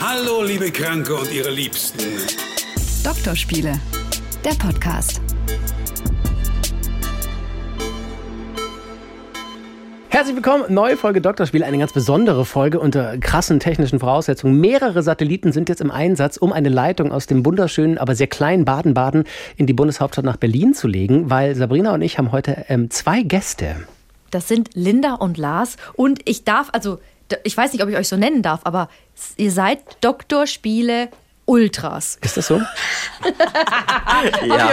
Hallo, liebe Kranke und ihre Liebsten. Doktorspiele, der Podcast. Herzlich willkommen, neue Folge Doktorspiel, eine ganz besondere Folge unter krassen technischen Voraussetzungen. Mehrere Satelliten sind jetzt im Einsatz, um eine Leitung aus dem wunderschönen, aber sehr kleinen Baden-Baden in die Bundeshauptstadt nach Berlin zu legen, weil Sabrina und ich haben heute ähm, zwei Gäste. Das sind Linda und Lars und ich darf, also ich weiß nicht, ob ich euch so nennen darf, aber ihr seid Doktorspiele Ultras. Ist das so? ja,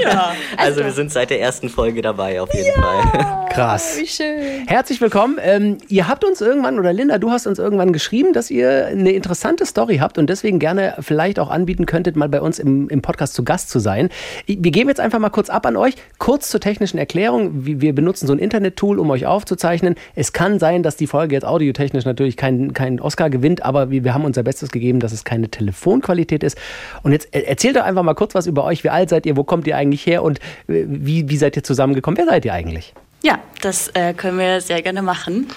ja. Also wir sind seit der ersten Folge dabei auf jeden ja, Fall. Krass. Wie schön. Herzlich willkommen. Ähm, ihr habt uns irgendwann, oder Linda, du hast uns irgendwann geschrieben, dass ihr eine interessante Story habt und deswegen gerne vielleicht auch anbieten könntet, mal bei uns im, im Podcast zu Gast zu sein. Wir geben jetzt einfach mal kurz ab an euch. Kurz zur technischen Erklärung. Wir benutzen so ein Internet-Tool, um euch aufzuzeichnen. Es kann sein, dass die Folge jetzt audiotechnisch natürlich keinen kein Oscar gewinnt, aber wir, wir haben unser Bestes gegeben, dass es keine Telefon Telefonqualität ist. Und jetzt erzählt doch einfach mal kurz was über euch. Wie alt seid ihr? Wo kommt ihr eigentlich her? Und äh, wie, wie seid ihr zusammengekommen? Wer seid ihr eigentlich? Ja, das äh, können wir sehr gerne machen.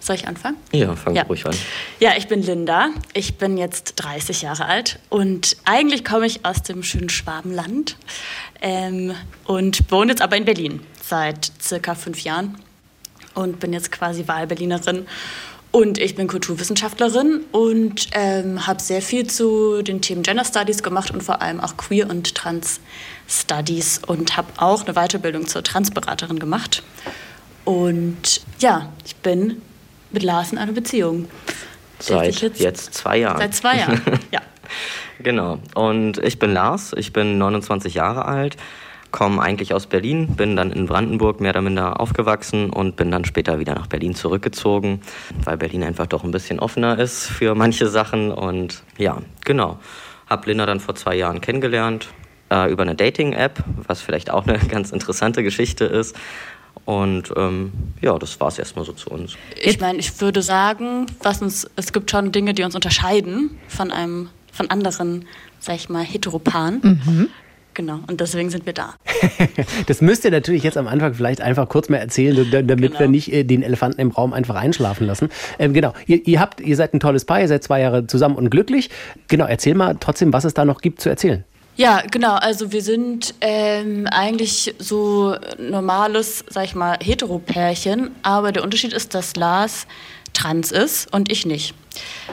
Soll ich anfangen? Ja, fang ja. ruhig an. Ja, ich bin Linda. Ich bin jetzt 30 Jahre alt und eigentlich komme ich aus dem schönen Schwabenland ähm, und wohne jetzt aber in Berlin seit circa fünf Jahren und bin jetzt quasi Wahlberlinerin und ich bin Kulturwissenschaftlerin und ähm, habe sehr viel zu den Themen Gender Studies gemacht und vor allem auch Queer und Trans Studies und habe auch eine Weiterbildung zur Transberaterin gemacht. Und ja, ich bin mit Lars in einer Beziehung. Seit jetzt, jetzt zwei Jahren. Seit zwei Jahren, ja. genau. Und ich bin Lars, ich bin 29 Jahre alt komme eigentlich aus Berlin, bin dann in Brandenburg mehr oder minder aufgewachsen und bin dann später wieder nach Berlin zurückgezogen, weil Berlin einfach doch ein bisschen offener ist für manche Sachen. Und ja, genau. Hab Linda dann vor zwei Jahren kennengelernt äh, über eine Dating-App, was vielleicht auch eine ganz interessante Geschichte ist. Und ähm, ja, das war es erstmal so zu uns. Ich meine, ich würde sagen, was uns, es gibt schon Dinge, die uns unterscheiden von einem, von anderen, sag ich mal, Heteropan. Mhm. Genau, und deswegen sind wir da. das müsst ihr natürlich jetzt am Anfang vielleicht einfach kurz mal erzählen, damit genau. wir nicht äh, den Elefanten im Raum einfach einschlafen lassen. Ähm, genau, ihr, ihr, habt, ihr seid ein tolles Paar, ihr seid zwei Jahre zusammen und glücklich. Genau, erzähl mal trotzdem, was es da noch gibt zu erzählen. Ja, genau. Also wir sind ähm, eigentlich so normales, sag ich mal, Heteropärchen. Aber der Unterschied ist, dass Lars trans ist und ich nicht.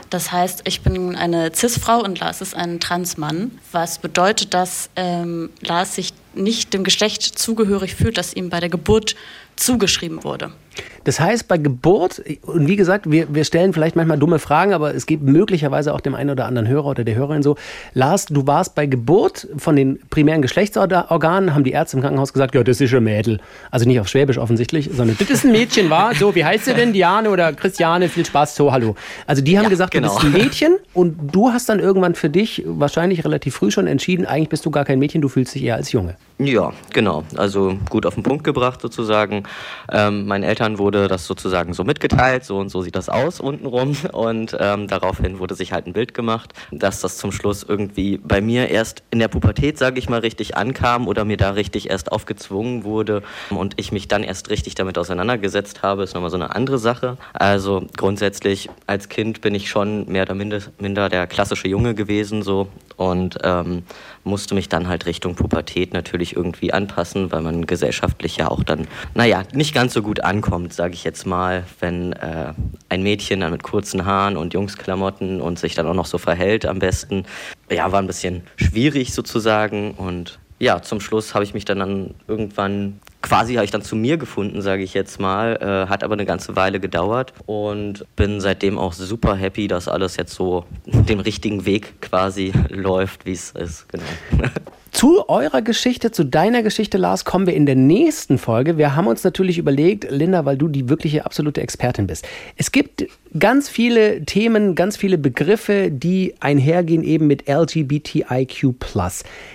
Das heißt, ich bin eine Cis-Frau und Lars ist ein Transmann, was bedeutet, dass ähm, Lars sich nicht dem Geschlecht zugehörig fühlt, das ihm bei der Geburt zugeschrieben wurde. Das heißt, bei Geburt, und wie gesagt, wir, wir stellen vielleicht manchmal dumme Fragen, aber es gibt möglicherweise auch dem einen oder anderen Hörer oder der Hörerin so, Lars, du warst bei Geburt von den primären Geschlechtsorganen, haben die Ärzte im Krankenhaus gesagt, ja, das ist ein Mädel. Also nicht auf Schwäbisch offensichtlich, sondern das ist ein Mädchen, war so, wie heißt sie denn, Diane oder Christiane, viel Spaß, so, hallo. Also die haben ja, gesagt, genau. du bist ein Mädchen und du hast dann irgendwann für dich wahrscheinlich relativ früh schon entschieden, eigentlich bist du gar kein Mädchen, du fühlst dich eher als Junge. Ja, genau. Also gut auf den Punkt gebracht sozusagen. Ähm, meinen Eltern wurde das sozusagen so mitgeteilt, so und so sieht das aus untenrum. Und ähm, daraufhin wurde sich halt ein Bild gemacht, dass das zum Schluss irgendwie bei mir erst in der Pubertät, sage ich mal, richtig ankam oder mir da richtig erst aufgezwungen wurde und ich mich dann erst richtig damit auseinandergesetzt habe, ist nochmal so eine andere Sache. Also grundsätzlich als Kind bin ich schon mehr oder minder der klassische Junge gewesen so und ähm, musste mich dann halt Richtung Pubertät natürlich irgendwie anpassen, weil man gesellschaftlich ja auch dann, naja, nicht ganz so gut ankommt, sage ich jetzt mal, wenn äh, ein Mädchen dann mit kurzen Haaren und Jungsklamotten und sich dann auch noch so verhält am besten. Ja, war ein bisschen schwierig sozusagen und ja, zum Schluss habe ich mich dann, dann irgendwann quasi habe ich dann zu mir gefunden, sage ich jetzt mal. Äh, hat aber eine ganze Weile gedauert und bin seitdem auch super happy, dass alles jetzt so den richtigen Weg quasi läuft, wie es ist. Genau. Zu eurer Geschichte, zu deiner Geschichte, Lars, kommen wir in der nächsten Folge. Wir haben uns natürlich überlegt, Linda, weil du die wirkliche absolute Expertin bist. Es gibt ganz viele Themen, ganz viele Begriffe, die einhergehen eben mit LGBTIQ.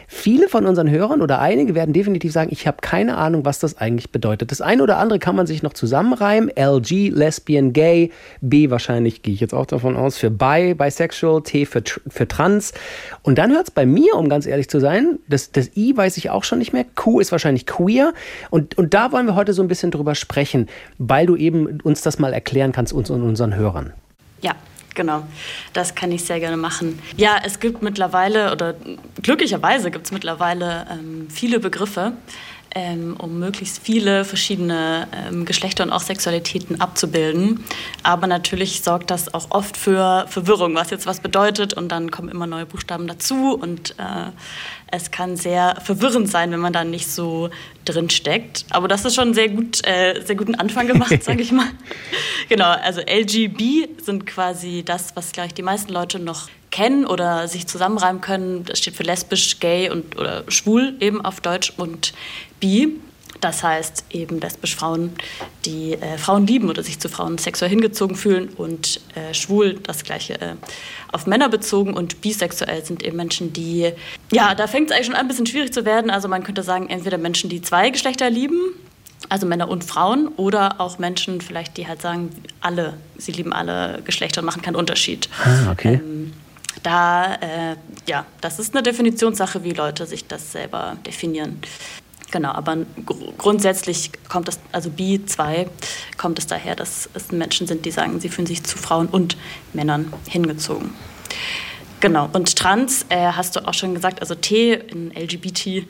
Viele von unseren Hörern oder einige werden definitiv sagen, ich habe keine Ahnung, was das eigentlich bedeutet. Das eine oder andere kann man sich noch zusammenreimen. LG, Lesbian, Gay, B wahrscheinlich, gehe ich jetzt auch davon aus, für Bi, Bisexual, T für, für Trans. Und dann hört es bei mir, um ganz ehrlich zu sein, das, das I weiß ich auch schon nicht mehr. Q ist wahrscheinlich queer. Und, und da wollen wir heute so ein bisschen drüber sprechen, weil du eben uns das mal erklären kannst, uns und unseren Hörern. Ja, Genau, das kann ich sehr gerne machen. Ja, es gibt mittlerweile, oder glücklicherweise gibt es mittlerweile ähm, viele Begriffe, ähm, um möglichst viele verschiedene ähm, Geschlechter und auch Sexualitäten abzubilden. Aber natürlich sorgt das auch oft für Verwirrung, was jetzt was bedeutet und dann kommen immer neue Buchstaben dazu und äh, es kann sehr verwirrend sein, wenn man da nicht so drin steckt. Aber das ist schon sehr gut, äh, sehr guten Anfang gemacht, sage ich mal. genau, also LGB sind quasi das, was gleich die meisten Leute noch kennen oder sich zusammenreimen können. Das steht für lesbisch, gay und oder schwul eben auf Deutsch und bi. Das heißt eben lesbisch Frauen, die äh, Frauen lieben oder sich zu Frauen sexuell hingezogen fühlen und äh, schwul das gleiche äh, auf Männer bezogen und bisexuell sind eben Menschen, die, ja, da fängt es eigentlich schon ein bisschen schwierig zu werden. Also man könnte sagen, entweder Menschen, die zwei Geschlechter lieben, also Männer und Frauen, oder auch Menschen vielleicht, die halt sagen, alle, sie lieben alle Geschlechter und machen keinen Unterschied. Ah, okay. Ähm, da, äh, ja, das ist eine Definitionssache, wie Leute sich das selber definieren. Genau, aber gr grundsätzlich kommt das, also B2 kommt es daher, dass es Menschen sind, die sagen, sie fühlen sich zu Frauen und Männern hingezogen. Genau, und trans äh, hast du auch schon gesagt, also T in LGBT.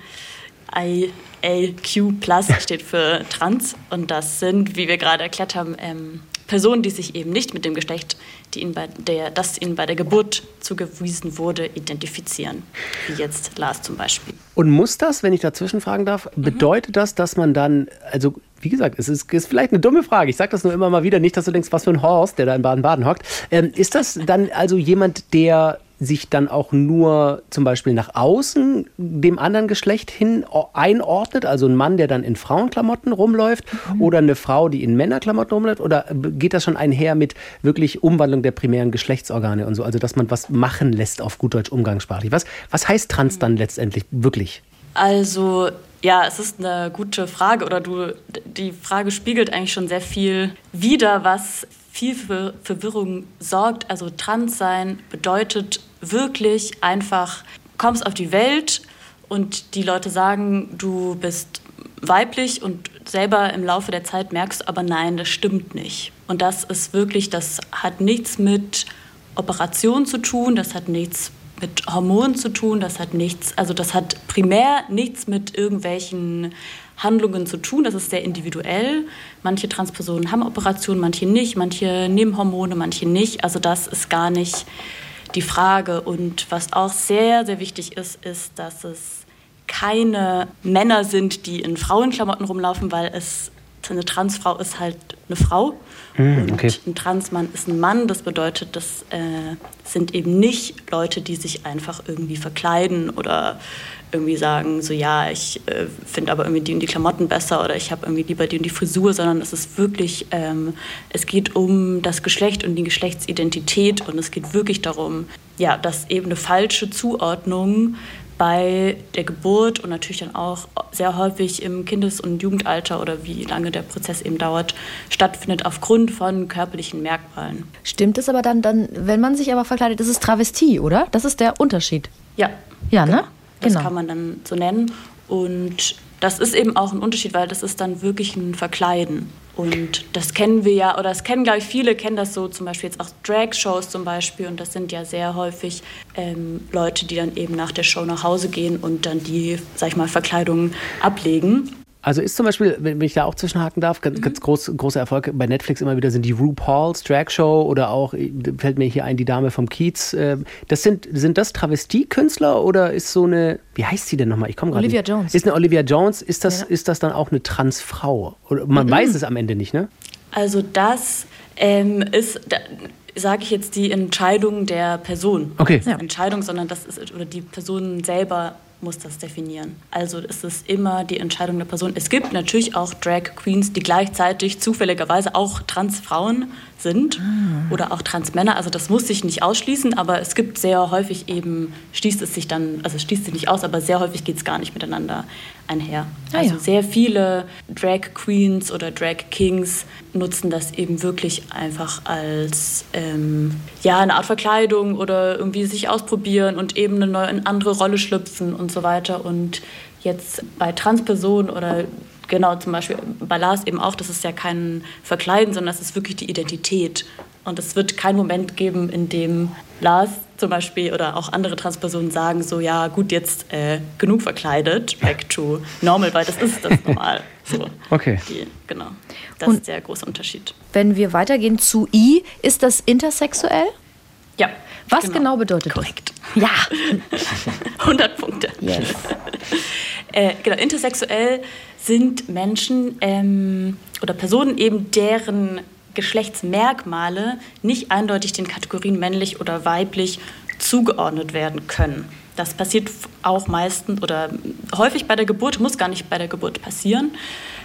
IAQ Plus steht für trans und das sind, wie wir gerade erklärt haben, ähm, Personen, die sich eben nicht mit dem Geschlecht, die ihnen bei der, das ihnen bei der Geburt zugewiesen wurde, identifizieren. Wie jetzt Lars zum Beispiel. Und muss das, wenn ich dazwischen fragen darf, mhm. bedeutet das, dass man dann, also wie gesagt, es ist, ist vielleicht eine dumme Frage. Ich sage das nur immer mal wieder, nicht, dass du denkst, was für ein Horst, der da in Baden-Baden hockt. Ähm, ist das dann also jemand, der sich dann auch nur zum Beispiel nach außen dem anderen Geschlecht hin einordnet, also ein Mann, der dann in Frauenklamotten rumläuft mhm. oder eine Frau, die in Männerklamotten rumläuft, oder geht das schon einher mit wirklich Umwandlung der primären Geschlechtsorgane und so, also dass man was machen lässt auf gut Deutsch umgangssprachlich? Was, was heißt trans dann letztendlich wirklich? Also ja, es ist eine gute Frage oder du, die Frage spiegelt eigentlich schon sehr viel wider, was viel für Verwirrung sorgt. Also trans sein bedeutet wirklich einfach, kommst auf die Welt und die Leute sagen, du bist weiblich und selber im Laufe der Zeit merkst aber nein, das stimmt nicht. Und das ist wirklich, das hat nichts mit Operation zu tun, das hat nichts mit Hormonen zu tun, das hat nichts, also das hat primär nichts mit irgendwelchen Handlungen zu tun. Das ist sehr individuell. Manche Transpersonen haben Operationen, manche nicht, manche nehmen Hormone, manche nicht. Also das ist gar nicht die Frage. Und was auch sehr, sehr wichtig ist, ist, dass es keine Männer sind, die in Frauenklamotten rumlaufen, weil es eine Transfrau ist halt eine Frau mm, okay. und ein Transmann ist ein Mann. Das bedeutet, das äh, sind eben nicht Leute, die sich einfach irgendwie verkleiden oder irgendwie sagen, so ja, ich äh, finde aber irgendwie die und die Klamotten besser oder ich habe irgendwie lieber die und die Frisur, sondern es ist wirklich, ähm, es geht um das Geschlecht und die Geschlechtsidentität und es geht wirklich darum, ja, dass eben eine falsche Zuordnung bei der Geburt und natürlich dann auch sehr häufig im Kindes- und Jugendalter oder wie lange der Prozess eben dauert, stattfindet aufgrund von körperlichen Merkmalen. Stimmt es aber dann, dann wenn man sich aber verkleidet, ist es Travestie, oder? Das ist der Unterschied. Ja. Ja, ne? Genau. Das genau. kann man dann so nennen. Und das ist eben auch ein Unterschied, weil das ist dann wirklich ein Verkleiden. Und das kennen wir ja, oder das kennen, glaube ich, viele, kennen das so zum Beispiel jetzt auch Drag-Shows zum Beispiel. Und das sind ja sehr häufig ähm, Leute, die dann eben nach der Show nach Hause gehen und dann die, sag ich mal, Verkleidung ablegen. Also ist zum Beispiel, wenn ich da auch zwischenhaken darf, ganz, mhm. ganz groß, großer Erfolg bei Netflix immer wieder sind die RuPaul's Drag Show oder auch, fällt mir hier ein, die Dame vom Kiez. Ähm, das sind, sind das Travestiekünstler oder ist so eine, wie heißt sie denn nochmal? Ich komme gerade Olivia nicht. Jones. Ist eine Olivia Jones, ist das, ja. ist das dann auch eine Transfrau? man mhm. weiß es am Ende nicht, ne? Also das ähm, ist, da, sage ich jetzt die Entscheidung der Person. Okay. Ja. Entscheidung, sondern das ist, oder die Person selber muss das definieren. Also es ist immer die Entscheidung der Person. Es gibt natürlich auch Drag Queens, die gleichzeitig zufälligerweise auch Transfrauen sind ah. oder auch Transmänner. Also das muss sich nicht ausschließen, aber es gibt sehr häufig eben, schließt es sich dann, also es schließt sich nicht aus, aber sehr häufig geht es gar nicht miteinander einher. Ah, also ja. sehr viele Drag Queens oder Drag Kings nutzen das eben wirklich einfach als ähm, ja, eine Art Verkleidung oder irgendwie sich ausprobieren und eben eine, neue, eine andere Rolle schlüpfen und so weiter. Und jetzt bei Transpersonen oder genau zum Beispiel bei Lars eben auch, das ist ja kein Verkleiden, sondern das ist wirklich die Identität. Und es wird keinen Moment geben, in dem Lars zum Beispiel oder auch andere Transpersonen sagen so, ja gut, jetzt äh, genug verkleidet, back to normal, weil das ist das normal. So, okay. Die, genau. Das Und ist der große Unterschied. Wenn wir weitergehen zu I, ist das intersexuell? Ja. Was genau, genau bedeutet Korrekt. das? Ja. 100 Punkte. Yes. äh, genau, intersexuell sind Menschen ähm, oder Personen eben, deren Geschlechtsmerkmale nicht eindeutig den Kategorien männlich oder weiblich zugeordnet werden können. Das passiert auch meistens oder häufig bei der Geburt, muss gar nicht bei der Geburt passieren.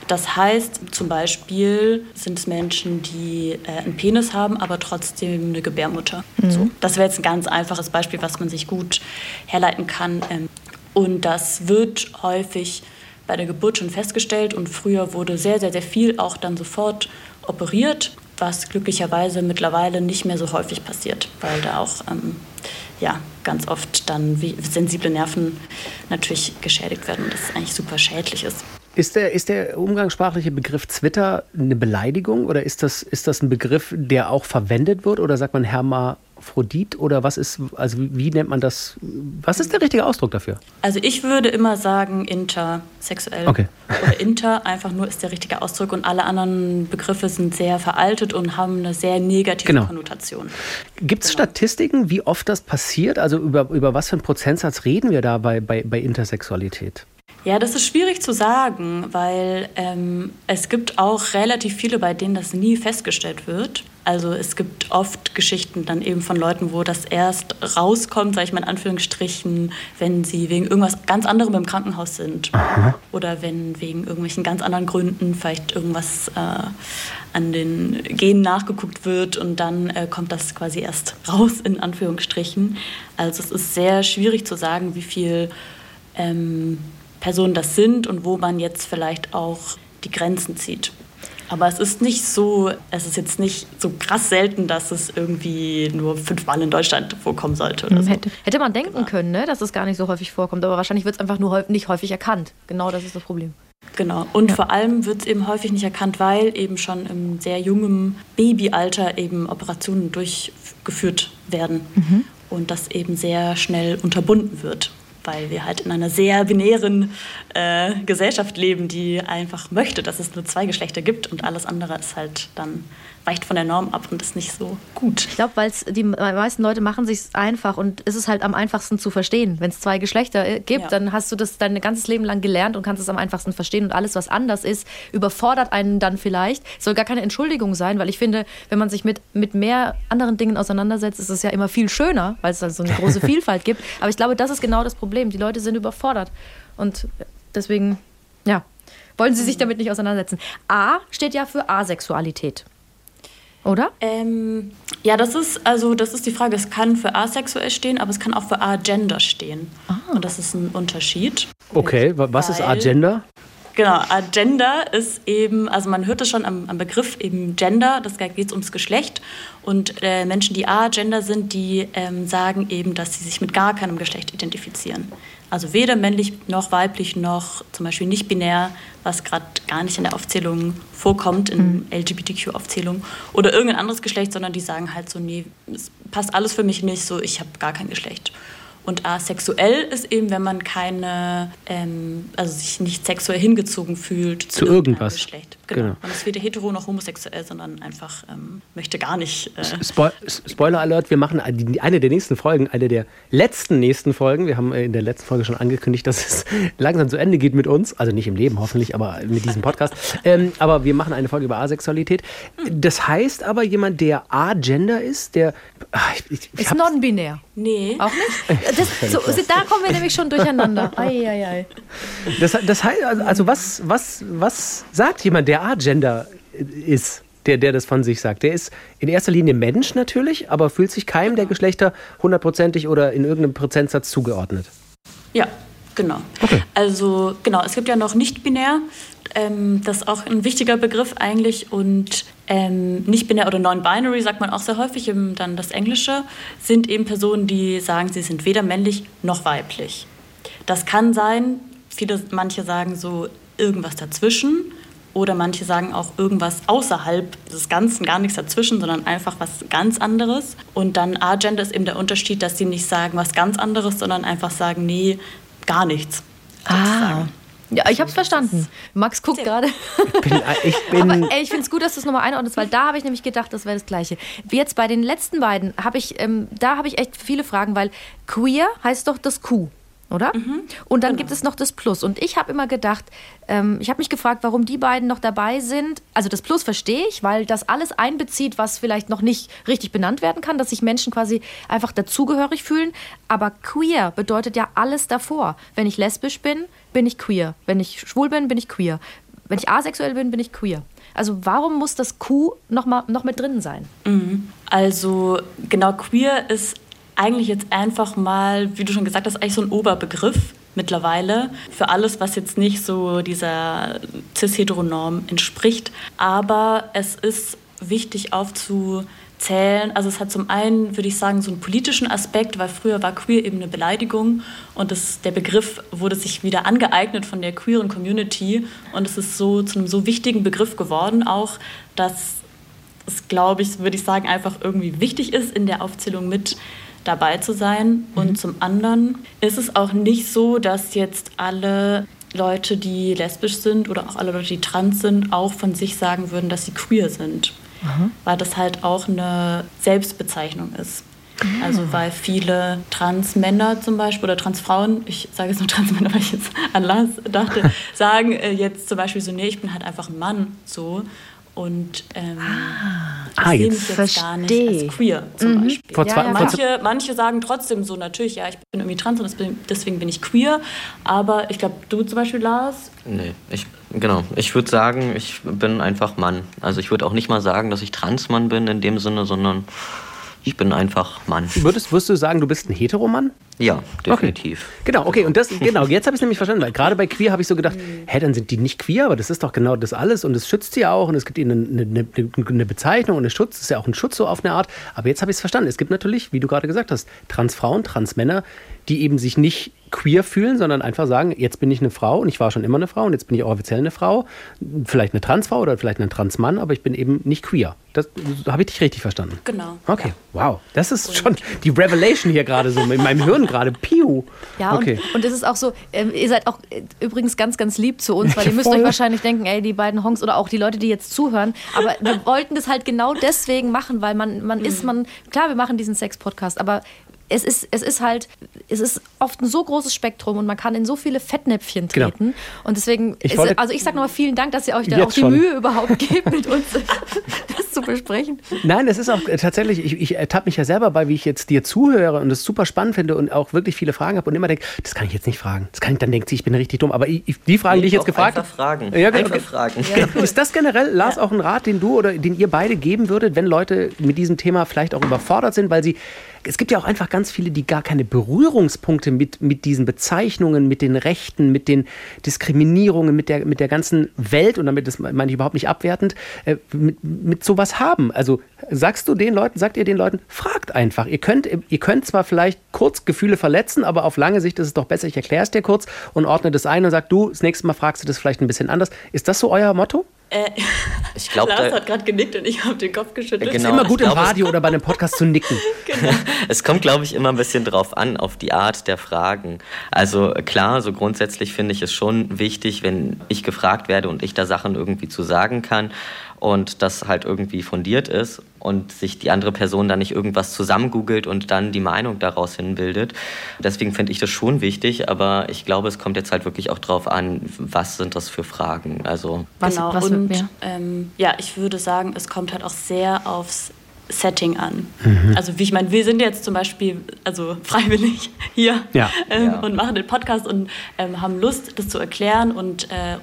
Das heißt, zum Beispiel sind es Menschen, die äh, einen Penis haben, aber trotzdem eine Gebärmutter. Mhm. So. Das wäre jetzt ein ganz einfaches Beispiel, was man sich gut herleiten kann. Ähm, und das wird häufig bei der Geburt schon festgestellt und früher wurde sehr, sehr, sehr viel auch dann sofort operiert, was glücklicherweise mittlerweile nicht mehr so häufig passiert, weil da auch ähm, ja, ganz oft dann sensible Nerven natürlich geschädigt werden und das eigentlich super schädlich ist. Ist der, ist der umgangssprachliche Begriff Twitter eine Beleidigung oder ist das, ist das ein Begriff, der auch verwendet wird oder sagt man Hermaphrodit oder was ist, also wie nennt man das, was ist der richtige Ausdruck dafür? Also ich würde immer sagen intersexuell okay. oder inter einfach nur ist der richtige Ausdruck und alle anderen Begriffe sind sehr veraltet und haben eine sehr negative genau. Konnotation. Gibt es genau. Statistiken, wie oft das passiert? Also über, über was für einen Prozentsatz reden wir da bei, bei, bei Intersexualität? Ja, das ist schwierig zu sagen, weil ähm, es gibt auch relativ viele, bei denen das nie festgestellt wird. Also es gibt oft Geschichten dann eben von Leuten, wo das erst rauskommt, sage ich mal in Anführungsstrichen, wenn sie wegen irgendwas ganz anderem im Krankenhaus sind Aha. oder wenn wegen irgendwelchen ganz anderen Gründen vielleicht irgendwas äh, an den Genen nachgeguckt wird und dann äh, kommt das quasi erst raus in Anführungsstrichen. Also es ist sehr schwierig zu sagen, wie viel ähm, Personen das sind und wo man jetzt vielleicht auch die Grenzen zieht. Aber es ist nicht so, es ist jetzt nicht so krass selten, dass es irgendwie nur fünfmal in Deutschland vorkommen sollte. Oder so. hätte, hätte man denken können, ne, dass es gar nicht so häufig vorkommt, aber wahrscheinlich wird es einfach nur nicht häufig erkannt. Genau das ist das Problem. Genau. Und ja. vor allem wird es eben häufig nicht erkannt, weil eben schon im sehr jungen Babyalter eben Operationen durchgeführt werden mhm. und das eben sehr schnell unterbunden wird weil wir halt in einer sehr binären äh, Gesellschaft leben, die einfach möchte, dass es nur zwei Geschlechter gibt und alles andere ist halt dann weicht von der Norm ab und ist nicht so gut. Ich glaube, weil die meisten Leute machen sich einfach und es ist halt am einfachsten zu verstehen. Wenn es zwei Geschlechter äh, gibt, ja. dann hast du das dein ganzes Leben lang gelernt und kannst es am einfachsten verstehen und alles, was anders ist, überfordert einen dann vielleicht. Soll gar keine Entschuldigung sein, weil ich finde, wenn man sich mit, mit mehr anderen Dingen auseinandersetzt, ist es ja immer viel schöner, weil es dann so eine große Vielfalt gibt. Aber ich glaube, das ist genau das Problem. Die Leute sind überfordert und deswegen, ja, wollen sie sich damit nicht auseinandersetzen. A steht ja für Asexualität. Oder? Ähm, ja, das ist also das ist die Frage. Es kann für asexuell stehen, aber es kann auch für agender stehen. Ah. Und das ist ein Unterschied. Okay, was ist agender? Genau, Agender ist eben, also man hört es schon am, am, Begriff eben Gender, das geht ums Geschlecht. Und äh, Menschen, die agender sind, die ähm, sagen eben, dass sie sich mit gar keinem Geschlecht identifizieren. Also weder männlich noch weiblich noch zum Beispiel nicht binär, was gerade gar nicht in der Aufzählung vorkommt, in mhm. LGBTQ-Aufzählung, oder irgendein anderes Geschlecht, sondern die sagen halt so, nee, es passt alles für mich nicht, so ich habe gar kein Geschlecht. Und asexuell ist eben, wenn man keine, ähm, also sich nicht sexuell hingezogen fühlt zu, zu irgendwas. Geschlecht. Genau. genau. Man ist weder hetero noch homosexuell, sondern einfach ähm, möchte gar nicht. Äh Spo Spoiler Alert: Wir machen eine der nächsten Folgen, eine der letzten nächsten Folgen. Wir haben in der letzten Folge schon angekündigt, dass es langsam zu Ende geht mit uns. Also nicht im Leben hoffentlich, aber mit diesem Podcast. ähm, aber wir machen eine Folge über Asexualität. Das heißt aber, jemand, der agender ist, der. Ach, ich, ich, ich ist non-binär. Nee. Auch nicht? Das, so, da kommen wir nämlich schon durcheinander. Ei, ei, ei. Das, das heißt, also, also was, was, was sagt jemand, der Agender ist? Der, der das von sich sagt. Der ist in erster Linie Mensch natürlich, aber fühlt sich keinem der Geschlechter hundertprozentig oder in irgendeinem Prozentsatz zugeordnet. Ja, genau. Okay. Also genau, es gibt ja noch nicht binär. Ähm, das ist auch ein wichtiger Begriff eigentlich. Und ähm, nicht-binär oder non-binary, sagt man auch sehr häufig, im, dann das Englische, sind eben Personen, die sagen, sie sind weder männlich noch weiblich. Das kann sein, viele, manche sagen so irgendwas dazwischen Oder manche sagen auch irgendwas außerhalb des Ganzen, gar nichts dazwischen, sondern einfach was ganz anderes. Und dann Agender ist eben der Unterschied, dass sie nicht sagen was ganz anderes, sondern einfach sagen, nee, gar nichts. Ah. Ja, ich habe es verstanden. Max guckt gerade. Ich bin, ich bin Aber ey, ich finde es gut, dass du es nochmal einordnest, weil da habe ich nämlich gedacht, das wäre das Gleiche. Jetzt bei den letzten beiden habe ich, ähm, da habe ich echt viele Fragen, weil queer heißt doch das Q oder? Mhm. Und dann gibt es noch das Plus. Und ich habe immer gedacht, ähm, ich habe mich gefragt, warum die beiden noch dabei sind. Also das Plus verstehe ich, weil das alles einbezieht, was vielleicht noch nicht richtig benannt werden kann, dass sich Menschen quasi einfach dazugehörig fühlen. Aber queer bedeutet ja alles davor. Wenn ich lesbisch bin, bin ich queer. Wenn ich schwul bin, bin ich queer. Wenn ich asexuell bin, bin ich queer. Also warum muss das Q noch, mal, noch mit drin sein? Also genau, queer ist eigentlich jetzt einfach mal, wie du schon gesagt hast, eigentlich so ein Oberbegriff mittlerweile für alles, was jetzt nicht so dieser cis-heteronorm entspricht. Aber es ist wichtig aufzuzählen. Also es hat zum einen, würde ich sagen, so einen politischen Aspekt, weil früher war queer eben eine Beleidigung und das, der Begriff wurde sich wieder angeeignet von der queeren Community und es ist so zu einem so wichtigen Begriff geworden auch, dass es, glaube ich, würde ich sagen, einfach irgendwie wichtig ist, in der Aufzählung mit dabei zu sein. Und zum anderen ist es auch nicht so, dass jetzt alle Leute, die lesbisch sind oder auch alle Leute, die trans sind, auch von sich sagen würden, dass sie queer sind. Weil das halt auch eine Selbstbezeichnung ist. Also weil viele Transmänner zum Beispiel oder Transfrauen, ich sage jetzt nur Transmänner, weil ich jetzt an Lars dachte, sagen äh, jetzt zum Beispiel so, nee, ich bin halt einfach ein Mann, so. Und ähm, Ah, ich sehe jetzt mich jetzt gar nicht verstehe. als queer zum Beispiel. Vor zwei- Ja, ja, Manche, manche sagen trotzdem so, natürlich, ja, ich bin irgendwie trans und deswegen- deswegen bin ich queer. Aber ich glaube, du zum Beispiel, Lars, Nee, ich, genau. Ich würde sagen, ich bin einfach Mann. Also ich würde auch nicht mal sagen, dass ich Transmann bin in dem Sinne, sondern ich bin einfach Mann. würdest, würdest du sagen, du bist ein Heteromann? Ja, definitiv. Genau, okay, und das, genau, jetzt habe ich es nämlich verstanden, weil gerade bei queer habe ich so gedacht, hä, dann sind die nicht queer, aber das ist doch genau das alles und es schützt sie auch und es gibt ihnen eine, eine, eine, Bezeichnung und eine Schutz, das ist ja auch ein Schutz so auf eine Art, aber jetzt habe ich es verstanden. Es gibt natürlich, wie du gerade gesagt hast, Transfrauen, Transmänner, die eben sich nicht queer fühlen, sondern einfach sagen, jetzt bin ich eine Frau und ich war schon immer eine Frau und jetzt bin ich auch offiziell eine Frau, vielleicht eine Transfrau oder vielleicht ein Transmann, aber ich bin eben nicht queer. Das habe ich dich richtig verstanden. genau. Okay, wow, das ist schon die Revelation hier gerade so in meinem Hirn gerade. Piu. Ja, okay. und, und es ist auch so, ähm, ihr seid auch äh, übrigens ganz, ganz lieb zu uns, weil ihr müsst Voll. euch wahrscheinlich denken, ey, die beiden Honks oder auch die Leute, die jetzt zuhören, aber wir wollten das halt genau deswegen machen, weil man, man ist, man, klar, wir machen diesen Sex-Podcast, aber es ist, es ist halt, es ist oft ein so großes Spektrum und man kann in so viele Fettnäpfchen Genau. treten. Und deswegen, Ich ist, wollte- also ich sage nochmal vielen Dank, dass ihr euch da auch die schon. Mühe überhaupt gebt, mit uns das zu besprechen. Nein, es ist auch äh, tatsächlich, ich, ich ertappe mich ja selber bei, wie ich jetzt dir zuhöre und es super spannend finde und auch wirklich viele Fragen habe und immer denke, das kann ich jetzt nicht fragen. Das kann ich, dann denkt sie, ich bin richtig dumm. Aber ich, ich, die Fragen, die ich jetzt Auch gefragt einfach fragen. Ja, genau. Einfach fragen. Ist das generell, Lars, auch ein Rat, den du oder den ihr beide geben würdet, wenn Leute mit diesem Thema vielleicht auch überfordert sind, weil sie. Es gibt ja auch einfach ganz viele, die gar keine Berührungspunkte mit, mit diesen Bezeichnungen, mit den Rechten, mit den Diskriminierungen, mit der, mit der ganzen Welt, und damit das meine ich überhaupt nicht abwertend, äh, mit, mit sowas haben. Also sagst du den Leuten, sagt ihr den Leuten, fragt einfach. Ihr könnt, ihr könnt zwar vielleicht kurz Gefühle verletzen, aber auf lange Sicht ist es doch besser, ich erkläre es dir kurz und ordne das ein und sag, du, das nächste Mal fragst du das vielleicht ein bisschen anders. Ist das so euer Motto? Äh, Ich glaube, Lars da, hat gerade genickt und ich habe den Kopf geschüttelt. Genau. Ist immer gut im Radio oder bei einem Podcast zu nicken. es kommt, glaube ich, immer ein bisschen drauf an, auf die Art der Fragen. Also klar, so grundsätzlich finde ich es schon wichtig, wenn ich gefragt werde und ich da Sachen irgendwie zu sagen kann und das halt irgendwie fundiert ist und sich die andere Person dann nicht irgendwas zusammengoogelt und dann die Meinung daraus hinbildet. Deswegen finde ich das schon wichtig, aber ich glaube, es kommt jetzt halt wirklich auch drauf an, was sind das für Fragen. Also Was- genau, was- und ähm, ja, ich würde sagen, es kommt halt auch sehr aufs Setting an. Mhm. Also wie ich meine, wir sind jetzt zum Beispiel also freiwillig hier Ja. Ähm, Ja. und machen den Podcast und ähm, haben Lust, das zu erklären und äh,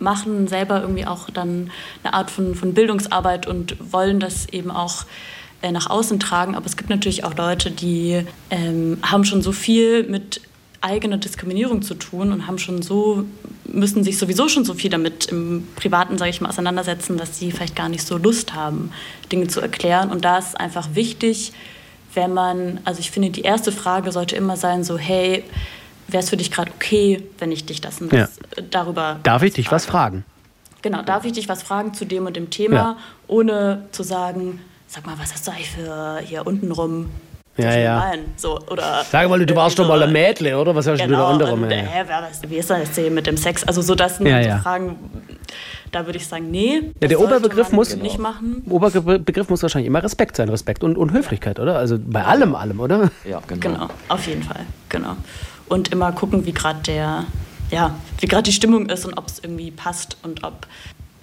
machen selber irgendwie auch dann eine Art von, von Bildungsarbeit und wollen das eben auch äh, nach außen tragen. Aber es gibt natürlich auch Leute, die ähm, haben schon so viel mit eigener Diskriminierung zu tun und haben schon so müssen sich sowieso schon so viel damit im Privaten, sage ich mal, auseinandersetzen, dass sie vielleicht gar nicht so Lust haben, Dinge zu erklären. Und da ist einfach wichtig, wenn man, also ich finde, die erste Frage sollte immer sein, so, hey, wäre es für dich gerade okay, wenn ich dich das und das äh, darüber Darf ich dich was fragen? Genau, darf ich dich was fragen zu dem und dem Thema, ja. ohne zu sagen, sag mal, was hast du eigentlich für hier unten rum ja, ja. So, oder Sag mal, du warst doch mal ein Mädle, oder? Was hast du genau, wieder andere? Und, äh, wie ist das jetzt mit dem Sex? Also so das ja, ja. Fragen, da würde ich sagen, nee. Ja, der Oberbegriff muss nicht machen. Oberbegriff muss wahrscheinlich immer Respekt sein, Respekt und, und Höflichkeit, oder? Also bei allem, allem, oder? Ja, genau. Genau, auf jeden Fall, genau. Und immer gucken, wie gerade der, ja, wie gerade die Stimmung ist und ob es irgendwie passt und ob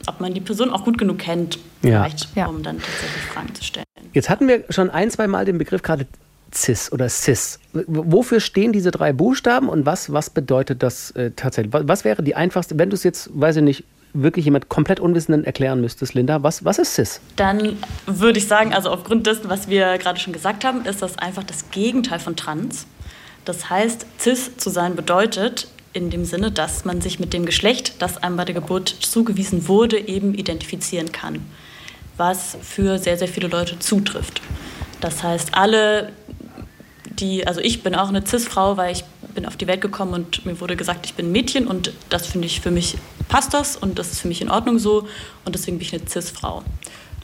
ob man die Person auch gut genug kennt, vielleicht, ja. um dann tatsächlich Fragen zu stellen. Jetzt hatten wir schon ein, zwei Mal den Begriff gerade CIS oder CIS. Wofür stehen diese drei Buchstaben und was, was bedeutet das äh, tatsächlich? Was, was, wäre die einfachste, wenn du es jetzt, weiß ich nicht, wirklich jemand komplett Unwissenden erklären müsstest, Linda, was, was ist CIS? Dann würde ich sagen, also aufgrund dessen, was wir gerade schon gesagt haben, ist das einfach das Gegenteil von Trans. Das heißt, CIS zu sein bedeutet, in dem Sinne, dass man sich mit dem Geschlecht, das einem bei der Geburt zugewiesen wurde, eben identifizieren kann, was für sehr, sehr viele Leute zutrifft. Das heißt, alle, die, also ich bin auch eine CIS-Frau, weil ich bin auf die Welt gekommen und mir wurde gesagt, ich bin Mädchen und das finde ich, für mich passt das und das ist für mich in Ordnung so und deswegen bin ich eine CIS-Frau.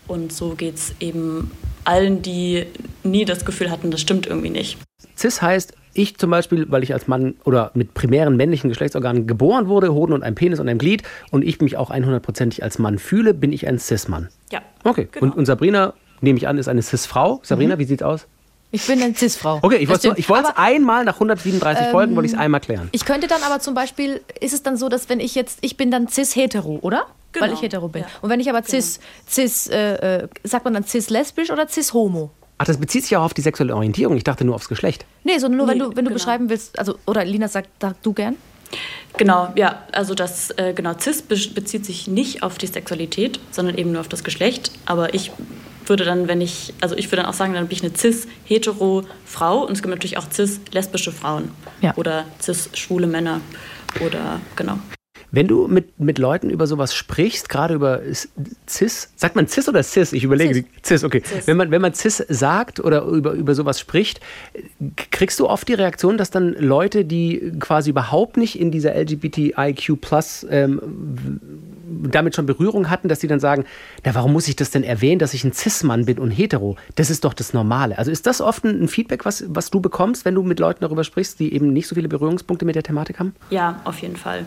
Und so geht es eben allen, die nie das Gefühl hatten, das stimmt irgendwie nicht. CIS heißt, ich zum Beispiel, weil ich als Mann oder mit primären männlichen Geschlechtsorganen geboren wurde, Hoden und ein Penis und ein Glied und ich mich auch 100%ig als Mann fühle, bin ich ein Cis-Mann. Ja. Okay. Genau. Und, und Sabrina, nehme ich an, ist eine Cis-Frau. Sabrina, mhm. wie sieht's aus? Ich bin eine Cis-Frau. Okay, ich wollte es einmal nach 137 ähm, Folgen, wollte ich es einmal klären. Ich könnte dann aber zum Beispiel, ist es dann so, dass wenn ich jetzt, ich bin dann cis-hetero, oder? Genau. Weil ich hetero bin. Ja. Und wenn ich aber cis, genau. cis äh, äh, sagt man dann cis-lesbisch oder cis-homo? Ach, das bezieht sich ja auch auf die sexuelle Orientierung. Ich dachte nur aufs Geschlecht. Nee, sondern nur, nee, wenn du, wenn du genau. beschreiben willst, also, oder Lina sagt, sag du gern. Genau, ja, also das äh, genau cis bezieht sich nicht auf die Sexualität, sondern eben nur auf das Geschlecht. Aber ich würde dann, wenn ich, also ich würde dann auch sagen, dann bin ich eine cis-hetero-Frau und es gibt natürlich auch cis-lesbische Frauen ja. oder cis-schwule Männer oder genau. Wenn du mit, mit Leuten über sowas sprichst, gerade über CIS, sagt man CIS oder CIS? Ich überlege, CIS, CIS okay. CIS. Wenn, man, wenn man CIS sagt oder über, über sowas spricht, kriegst du oft die Reaktion, dass dann Leute, die quasi überhaupt nicht in dieser LGBTIQ ähm, damit schon Berührung hatten, dass sie dann sagen, na, warum muss ich das denn erwähnen, dass ich ein Cis-Mann bin und hetero? Das ist doch das Normale. Also ist das oft ein Feedback, was, was du bekommst, wenn du mit Leuten darüber sprichst, die eben nicht so viele Berührungspunkte mit der Thematik haben? Ja, auf jeden Fall.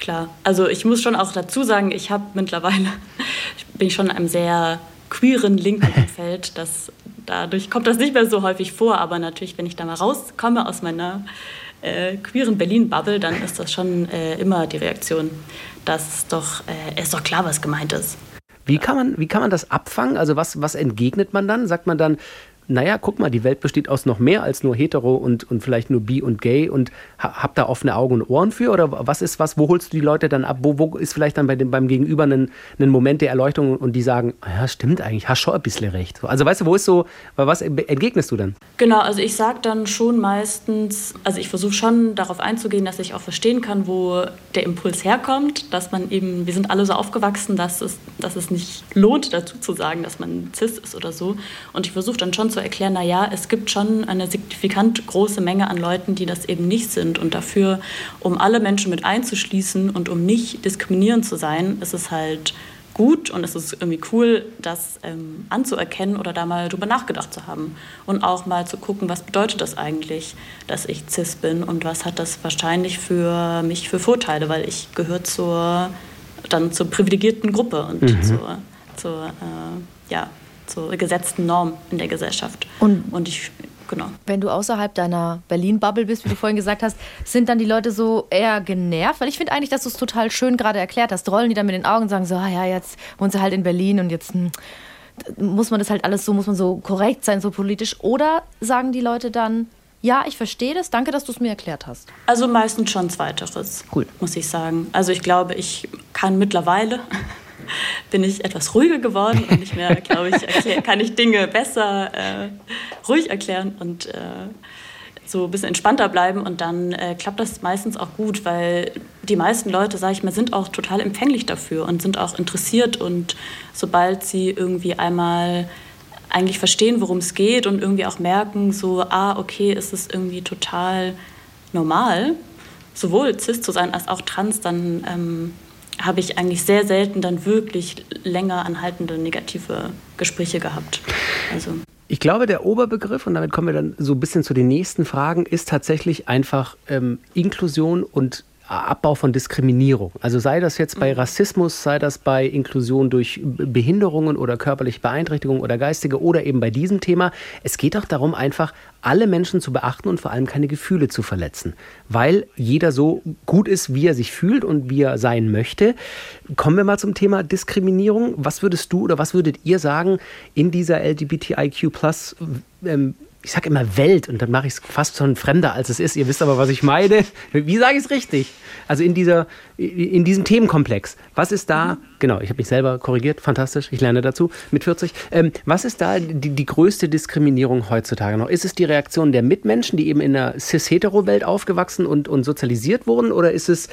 Klar. Also ich muss schon auch dazu sagen, ich habe mittlerweile, ich bin schon in einem sehr queeren linken Umfeld. Das, dadurch kommt das nicht mehr so häufig vor, aber natürlich, wenn ich da mal rauskomme aus meiner äh, queeren Berlin-Bubble, dann ist das schon äh, immer die Reaktion, dass doch, äh, ist doch klar, was gemeint ist. Wie kann man, wie kann man das abfangen? Also was, was entgegnet man dann? Sagt man dann, naja, guck mal, die Welt besteht aus noch mehr als nur hetero und, und vielleicht nur bi und gay und ha, hab da offene Augen und Ohren für? Oder was ist was, wo holst du die Leute dann ab? Wo, wo ist vielleicht dann bei dem, beim Gegenüber ein, ein Moment der Erleuchtung und die sagen, ja, stimmt eigentlich, hast schon ein bisschen recht. Also weißt du, wo ist so, was entgegnest du dann? Genau, also ich sage dann schon meistens, also ich versuche schon darauf einzugehen, dass ich auch verstehen kann, wo der Impuls herkommt, dass man eben, wir sind alle so aufgewachsen, dass es, dass es nicht lohnt, dazu zu sagen, dass man cis ist oder so. Und ich versuche dann schon zu erklären, naja, es gibt schon eine signifikant große Menge an Leuten, die das eben nicht sind. Und dafür, um alle Menschen mit einzuschließen und um nicht diskriminierend zu sein, ist es halt gut und es ist irgendwie cool, das ähm, anzuerkennen oder da mal drüber nachgedacht zu haben. Und auch mal zu gucken, was bedeutet das eigentlich, dass ich cis bin und was hat das wahrscheinlich für mich für Vorteile, weil ich gehöre zur, dann zur privilegierten Gruppe und mhm. zur, zur äh, ja, zur gesetzten Norm in der Gesellschaft. Und, und ich, genau. Wenn du außerhalb deiner Berlin-Bubble bist, wie du vorhin gesagt hast, sind dann die Leute so eher genervt? Weil ich finde eigentlich, dass du es total schön gerade erklärt hast. Rollen die dann mit den Augen und sagen so, ah ja, jetzt wohnt sie halt in Berlin und jetzt hm, muss man das halt alles so, muss man so korrekt sein, so politisch. Oder sagen die Leute dann, ja, ich verstehe das. Danke, dass du es mir erklärt hast. Also meistens schon Zweiteres, cool. muss ich sagen. Also ich glaube, ich kann mittlerweile bin ich etwas ruhiger geworden und nicht mehr, glaube ich, erklär, kann ich Dinge besser äh, ruhig erklären und äh, so ein bisschen entspannter bleiben. Und dann äh, klappt das meistens auch gut, weil die meisten Leute, sage ich mal, sind auch total empfänglich dafür und sind auch interessiert. Und sobald sie irgendwie einmal eigentlich verstehen, worum es geht und irgendwie auch merken, so, ah, okay, ist es irgendwie total normal, sowohl cis zu sein als auch trans, dann ähm, habe ich eigentlich sehr selten dann wirklich länger anhaltende negative Gespräche gehabt. Also. Ich glaube, der Oberbegriff, und damit kommen wir dann so ein bisschen zu den nächsten Fragen, ist tatsächlich einfach ähm, Inklusion und Abbau von Diskriminierung. Also sei das jetzt bei mhm. Rassismus, sei das bei Inklusion durch Behinderungen oder körperliche Beeinträchtigung oder geistige oder eben bei diesem Thema. Es geht auch darum, einfach alle Menschen zu beachten und vor allem keine Gefühle zu verletzen, weil jeder so gut ist, wie er sich fühlt und wie er sein möchte. Kommen wir mal zum Thema Diskriminierung. Was würdest du oder was würdet ihr sagen in dieser LGBTIQ Plus ähm, ich sage immer Welt und dann mache ich es fast schon fremder, als es ist. Ihr wisst aber, was ich meine. Wie sage ich es richtig? Also in, dieser, in diesem Themenkomplex. Was ist da, genau, ich habe mich selber korrigiert, fantastisch, ich lerne dazu mit 40. Ähm, was ist da die, die größte Diskriminierung heutzutage noch? Ist es die Reaktion der Mitmenschen, die eben in einer cis-hetero-Welt aufgewachsen und, und sozialisiert wurden? Oder ist es,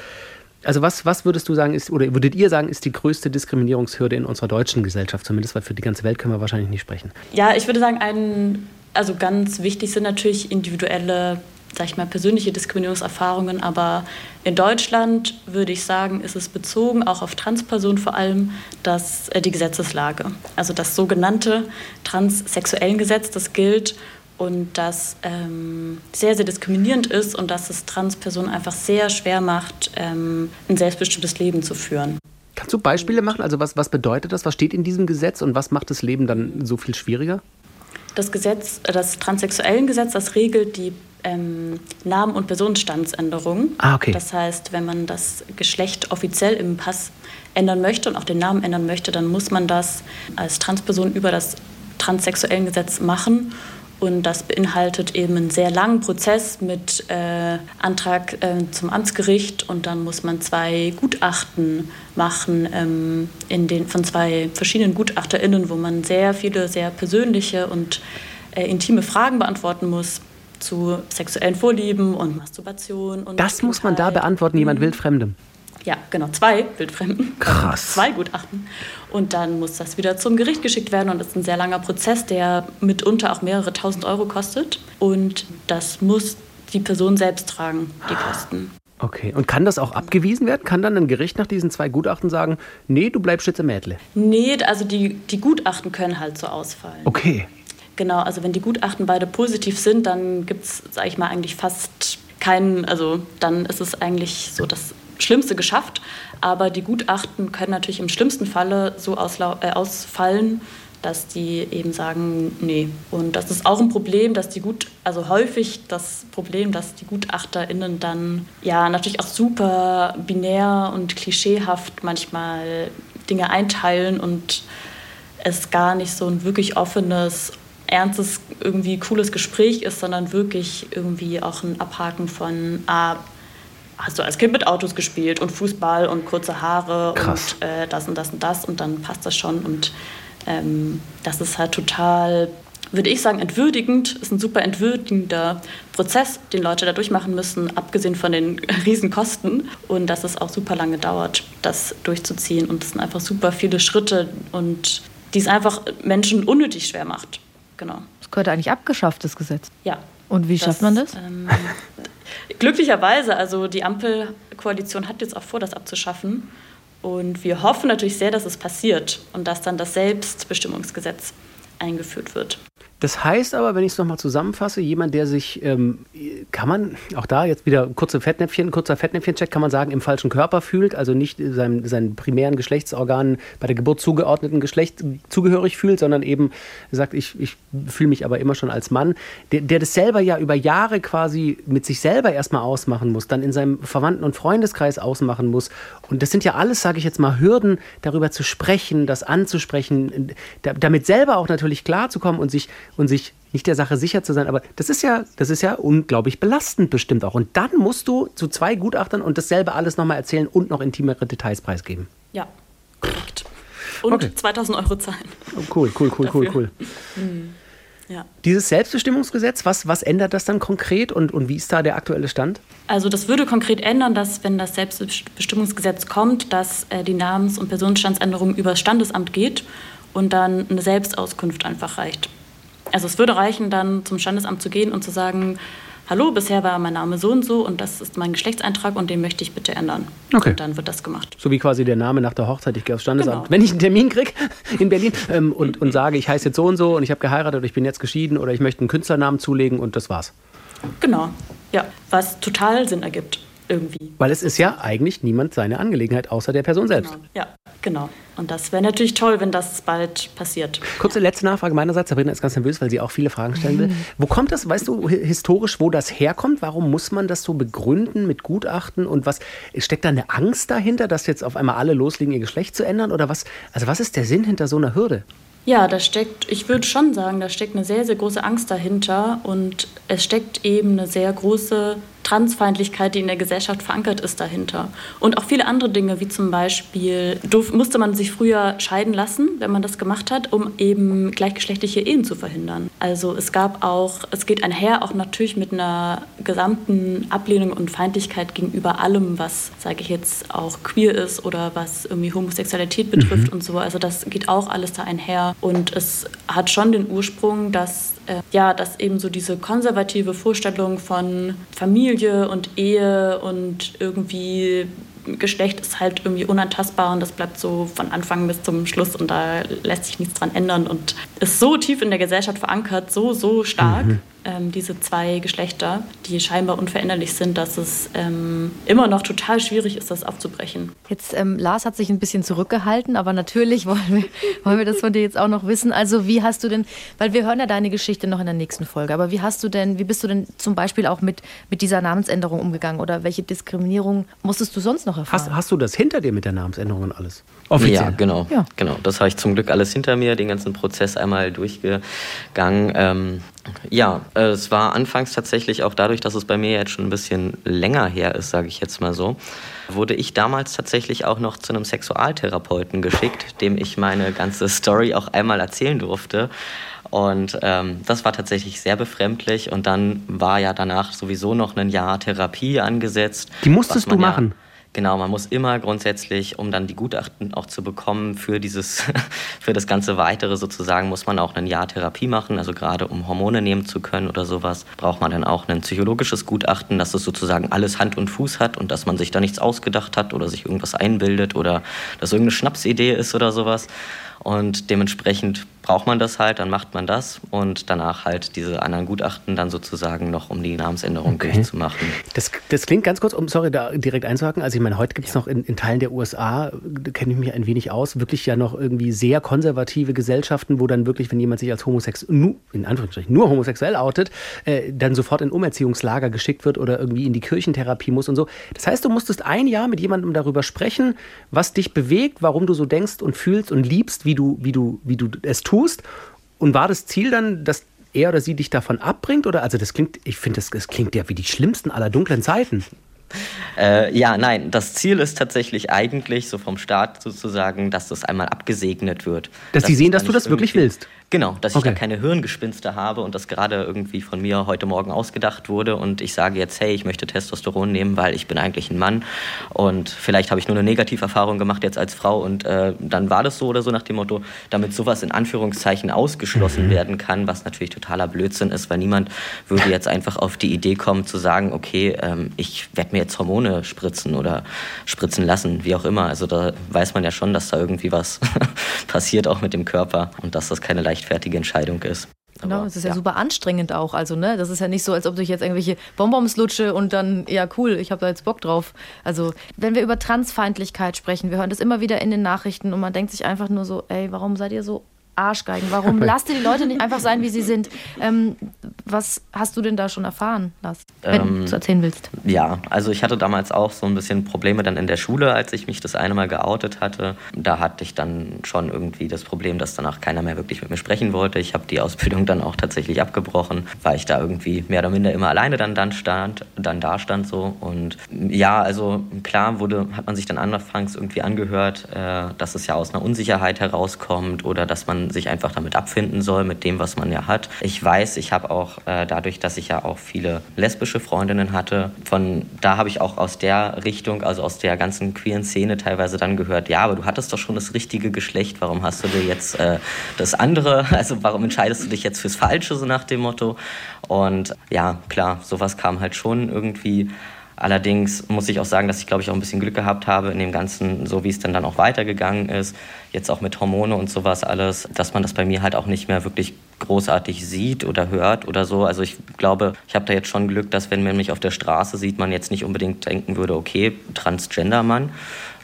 also was, was würdest du sagen, ist, oder würdet ihr sagen, ist die größte Diskriminierungshürde in unserer deutschen Gesellschaft? Zumindest, weil für die ganze Welt können wir wahrscheinlich nicht sprechen. Ja, ich würde sagen, ein also ganz wichtig sind natürlich individuelle, sag ich mal, persönliche Diskriminierungserfahrungen, aber in Deutschland würde ich sagen, ist es bezogen auch auf Transpersonen vor allem, dass äh, die Gesetzeslage, also das sogenannte transsexuellen Gesetz, das gilt und das ähm, sehr, sehr diskriminierend ist und dass es Transpersonen einfach sehr schwer macht, ähm, ein selbstbestimmtes Leben zu führen. Kannst du Beispiele machen? Also was, was bedeutet das? Was steht in diesem Gesetz und was macht das Leben dann so viel schwieriger? Das Gesetz, das transsexuellen Gesetz, das regelt die ähm, Namen- und Personenstandsänderung. Ah, okay. Das heißt, wenn man das Geschlecht offiziell im Pass ändern möchte und auch den Namen ändern möchte, dann muss man das als Transperson über das transsexuellen Gesetz machen. Und das beinhaltet eben einen sehr langen Prozess mit äh, Antrag äh, zum Amtsgericht und dann muss man zwei Gutachten machen ähm, in den, von zwei verschiedenen GutachterInnen, wo man sehr viele, sehr persönliche und äh, intime Fragen beantworten muss zu sexuellen Vorlieben und Masturbation. Und das muss man da beantworten, jemand mhm. wildfremdem. Ja, genau, zwei Wildfremden. Krass. Zwei Gutachten. Und dann muss das wieder zum Gericht geschickt werden und das ist ein sehr langer Prozess, der mitunter auch mehrere tausend Euro kostet. Und das muss die Person selbst tragen, die Kosten. Okay, und kann das auch abgewiesen werden? Kann dann ein Gericht nach diesen zwei Gutachten sagen, nee, du bleibst jetzt im Mädle? Nee, also die, die Gutachten können halt so ausfallen. Okay. Genau, also wenn die Gutachten beide positiv sind, dann gibt es, sage ich mal, eigentlich fast keinen, also dann ist es eigentlich so, dass Schlimmste geschafft. Aber die Gutachten können natürlich im schlimmsten Falle so äh, ausfallen, dass die eben sagen, nee. Und das ist auch ein Problem, dass die gut, also häufig das Problem, dass die GutachterInnen dann ja natürlich auch super binär und klischeehaft manchmal Dinge einteilen und es gar nicht so ein wirklich offenes, ernstes, irgendwie cooles Gespräch ist, sondern wirklich irgendwie auch ein Abhaken von, ah, hast du als Kind mit Autos gespielt und Fußball und kurze Haare Krass. und äh, das und das und das und dann passt das schon. Und ähm, das ist halt total, würde ich sagen, entwürdigend. Ist ein super entwürdigender Prozess, den Leute da durchmachen müssen, abgesehen von den Riesenkosten. Und dass es auch super lange dauert, das durchzuziehen. Und es sind einfach super viele Schritte und die es einfach Menschen unnötig schwer macht. Genau. Das gehört eigentlich abgeschafft, das Gesetz. Ja. Und wie das, schafft man das? Ähm, glücklicherweise, also die Ampelkoalition hat jetzt auch vor, das abzuschaffen. Und wir hoffen natürlich sehr, dass es passiert und dass dann das Selbstbestimmungsgesetz eingeführt wird. Das heißt aber, wenn ich es nochmal zusammenfasse, jemand, der sich, ähm, kann man, auch da jetzt wieder kurze Fettnäpfchen, kurzer Fettnäpfchen-Check, kann man sagen, im falschen Körper fühlt, also nicht seinem, seinen primären Geschlechtsorganen bei der Geburt zugeordneten Geschlecht zugehörig fühlt, sondern eben sagt, ich, ich fühle mich aber immer schon als Mann, der, der das selber ja über Jahre quasi mit sich selber erstmal ausmachen muss, dann in seinem Verwandten- und Freundeskreis ausmachen muss. Und das sind ja alles, sage ich jetzt mal, Hürden, darüber zu sprechen, das anzusprechen, damit selber auch natürlich klarzukommen und sich und sich nicht der Sache sicher zu sein. Aber das ist ja, das ist ja unglaublich belastend bestimmt auch. Und dann musst du zu zwei Gutachtern und dasselbe alles nochmal erzählen und noch intimere Details preisgeben. Ja, korrekt. Und okay. 2000 Euro zahlen. Oh, cool, cool, cool, cool, cool. Mhm. Ja. Dieses Selbstbestimmungsgesetz, was, was ändert das dann konkret und, und wie ist da der aktuelle Stand? Also das würde konkret ändern, dass wenn das Selbstbestimmungsgesetz kommt, dass äh, die Namens- und Personenstandsänderung über das Standesamt geht und dann eine Selbstauskunft einfach reicht. Also es würde reichen, dann zum Standesamt zu gehen und zu sagen, hallo, bisher war mein Name so und so und das ist mein Geschlechtseintrag und den möchte ich bitte ändern. Okay. Und dann wird das gemacht. So wie quasi der Name nach der Hochzeit, ich gehe aufs Standesamt. Genau. Wenn ich einen Termin kriege in Berlin ähm, und, und sage, ich heiße jetzt so und so und ich habe geheiratet oder ich bin jetzt geschieden oder ich möchte einen Künstlernamen zulegen und das war's. Genau, ja, was total Sinn ergibt irgendwie. Weil es ist ja eigentlich niemand seine Angelegenheit außer der Person selbst. Genau. Ja, genau. Und das wäre natürlich toll, wenn das bald passiert. Kurze letzte Nachfrage meinerseits. Sabrina ist ganz nervös, weil sie auch viele Fragen stellen will. Wo kommt das, weißt du hi- historisch, wo das herkommt? Warum muss man das so begründen mit Gutachten? Und was steckt da eine Angst dahinter, dass jetzt auf einmal alle loslegen, ihr Geschlecht zu ändern? Oder was? Also was ist der Sinn hinter so einer Hürde? Ja, da steckt, ich würde schon sagen, da steckt eine sehr, sehr große Angst dahinter und es steckt eben eine sehr große Transfeindlichkeit, die in der Gesellschaft verankert ist, dahinter. Und auch viele andere Dinge, wie zum Beispiel durf, musste man sich früher scheiden lassen, wenn man das gemacht hat, um eben gleichgeschlechtliche Ehen zu verhindern. Also es gab auch, es geht einher auch natürlich mit einer gesamten Ablehnung und Feindlichkeit gegenüber allem, was, sage ich jetzt, auch queer ist oder was irgendwie Homosexualität betrifft und so. Also das geht auch alles da einher. Und es hat schon den Ursprung, dass, äh, ja, dass eben so diese konservative Vorstellung von Familie und Ehe und irgendwie Geschlecht ist halt irgendwie unantastbar und das bleibt so von Anfang bis zum Schluss und da lässt sich nichts dran ändern und ist so tief in der Gesellschaft verankert, so, so stark, ähm, diese zwei Geschlechter, die scheinbar unveränderlich sind, dass es ähm, immer noch total schwierig ist, das aufzubrechen. Jetzt, ähm, Lars hat sich ein bisschen zurückgehalten, aber natürlich wollen wir, wollen wir das von dir jetzt auch noch wissen. Also wie hast du denn, weil wir hören ja deine Geschichte noch in der nächsten Folge, aber wie hast du denn, wie bist du denn zum Beispiel auch mit, mit dieser Namensänderung umgegangen oder welche Diskriminierung musstest du sonst noch erfahren? Hast, hast du das hinter dir mit der Namensänderung und alles? Ja, genau. Ja. genau. Das habe ich zum Glück alles hinter mir, den ganzen Prozess einmal durchgegangen. Ja, äh, es war anfangs tatsächlich auch dadurch, dass es bei mir jetzt schon ein bisschen länger her ist, sage ich jetzt mal so, wurde ich damals tatsächlich auch noch zu einem Sexualtherapeuten geschickt, dem ich meine ganze Story auch einmal erzählen durfte. Und ähm, das war tatsächlich sehr befremdlich. Und dann war ja danach sowieso noch ein Jahr Therapie angesetzt. Die musstest du ja- machen? Genau, man muss immer grundsätzlich, um dann die Gutachten auch zu bekommen für dieses, für das ganze Weitere sozusagen, muss man auch ein Jahr Therapie machen. Also gerade um Hormone nehmen zu können oder sowas, braucht man dann auch ein psychologisches Gutachten, dass es sozusagen alles Hand und Fuß hat und dass man sich da nichts ausgedacht hat oder sich irgendwas einbildet oder dass irgendeine Schnapsidee ist oder sowas. Und dementsprechend braucht man das halt, dann macht man das und danach halt diese anderen Gutachten dann sozusagen noch, um die Namensänderung Okay. durchzumachen. Das, das klingt ganz kurz, um sorry, da direkt einzuhaken. Also ich meine, heute gibt es noch in, in Teilen der USA, da kenne ich mich ein wenig aus, wirklich ja noch irgendwie sehr konservative Gesellschaften, wo dann wirklich, wenn jemand sich als homosexuell, in Anführungsstrichen, nur homosexuell outet, äh, dann sofort in Umerziehungslager geschickt wird oder irgendwie in die Kirchentherapie muss und so. Das heißt, du musstest ein Jahr mit jemandem darüber sprechen, was dich bewegt, warum du so denkst und fühlst und liebst, wie du, wie du, wie du es tust. Und war das Ziel dann, dass er oder sie dich davon abbringt? Oder also das klingt, ich finde, das, das klingt ja wie die schlimmsten aller dunklen Zeiten. Äh, ja, nein, das Ziel ist tatsächlich eigentlich, so vom Staat sozusagen, dass das einmal abgesegnet wird. Dass die es sehen, da dass du das wirklich willst. Genau, dass ich Okay. da keine Hirngespinste habe und das gerade irgendwie von mir heute Morgen ausgedacht wurde und ich sage jetzt, hey, ich möchte Testosteron nehmen, weil ich bin eigentlich ein Mann und vielleicht habe ich nur eine Negativerfahrung gemacht jetzt als Frau und äh, dann war das so oder so nach dem Motto, damit sowas in Anführungszeichen ausgeschlossen Mhm. werden kann, was natürlich totaler Blödsinn ist, weil niemand würde jetzt einfach auf die Idee kommen zu sagen, okay, ähm, ich werde mir jetzt Hormone spritzen oder spritzen lassen, wie auch immer. Also da weiß man ja schon, dass da irgendwie was passiert auch mit dem Körper und dass das keine leichtfertige Entscheidung ist. Genau, Aber, es ist ja, super anstrengend auch. Also, ne, das ist ja nicht so, als ob du jetzt irgendwelche Bonbons lutsche und dann, ja, cool, ich habe da jetzt Bock drauf. Also, wenn wir über Transfeindlichkeit sprechen, wir hören das immer wieder in den Nachrichten und man denkt sich einfach nur so, ey, warum seid ihr so Arschgeigen? Warum lasst ihr die Leute nicht einfach sein, wie sie sind? Ähm, was hast du denn da schon erfahren, Lars? Wenn Ähm, du es erzählen willst. Ja, also ich hatte damals auch so ein bisschen Probleme dann in der Schule, als ich mich das eine Mal geoutet hatte. Da hatte ich dann schon irgendwie das Problem, dass danach keiner mehr wirklich mit mir sprechen wollte. Ich habe die Ausbildung dann auch tatsächlich abgebrochen, weil ich da irgendwie mehr oder minder immer alleine dann, dann stand, dann da stand so. Und ja, also klar wurde, hat man sich dann anfangs irgendwie angehört, äh, dass es ja aus einer Unsicherheit herauskommt oder dass man sich einfach damit abfinden soll mit dem, was man ja hat. Ich weiß, ich habe auch äh, dadurch, dass ich ja auch viele lesbische Freundinnen hatte. Von da habe ich auch aus der Richtung, also aus der ganzen queeren Szene teilweise dann gehört, ja, aber du hattest doch schon das richtige Geschlecht, warum hast du dir jetzt äh, das andere, also warum entscheidest du dich jetzt fürs Falsche, so nach dem Motto. Und ja, klar, sowas kam halt schon irgendwie Allerdings muss ich auch sagen, dass ich, glaube ich, auch ein bisschen Glück gehabt habe in dem Ganzen, so wie es dann, dann auch weitergegangen ist, jetzt auch mit Hormone und sowas alles, dass man das bei mir halt auch nicht mehr wirklich großartig sieht oder hört oder so. Also ich glaube, ich habe da jetzt schon Glück, dass wenn man mich auf der Straße sieht, man jetzt nicht unbedingt denken würde, okay, Transgender-Mann,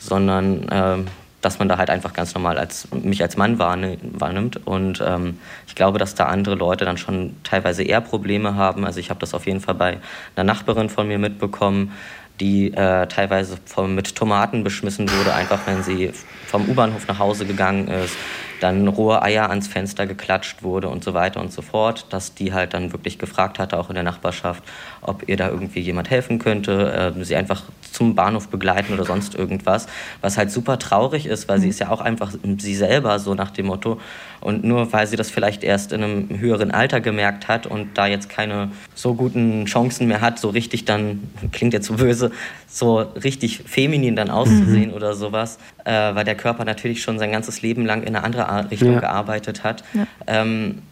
sondern äh, dass man da halt einfach ganz normal als, mich als Mann wahrnimmt. Und ähm, ich glaube, dass da andere Leute dann schon teilweise eher Probleme haben. Also ich habe das auf jeden Fall bei einer Nachbarin von mir mitbekommen, die äh, teilweise vom, mit Tomaten beschmissen wurde, einfach wenn sie vom U-Bahnhof nach Hause gegangen ist dann rohe Eier ans Fenster geklatscht wurde und so weiter und so fort, dass die halt dann wirklich gefragt hatte, auch in der Nachbarschaft, ob ihr da irgendwie jemand helfen könnte, äh, sie einfach zum Bahnhof begleiten oder sonst irgendwas, was halt super traurig ist, weil sie ist ja auch einfach sie selber so nach dem Motto und nur weil sie das vielleicht erst in einem höheren Alter gemerkt hat und da jetzt keine so guten Chancen mehr hat, so richtig dann, klingt jetzt so böse, so richtig feminin dann auszusehen mhm. oder sowas, äh, weil der Körper natürlich schon sein ganzes Leben lang in eine andere Richtung ja. gearbeitet hat. Ja. Ähm,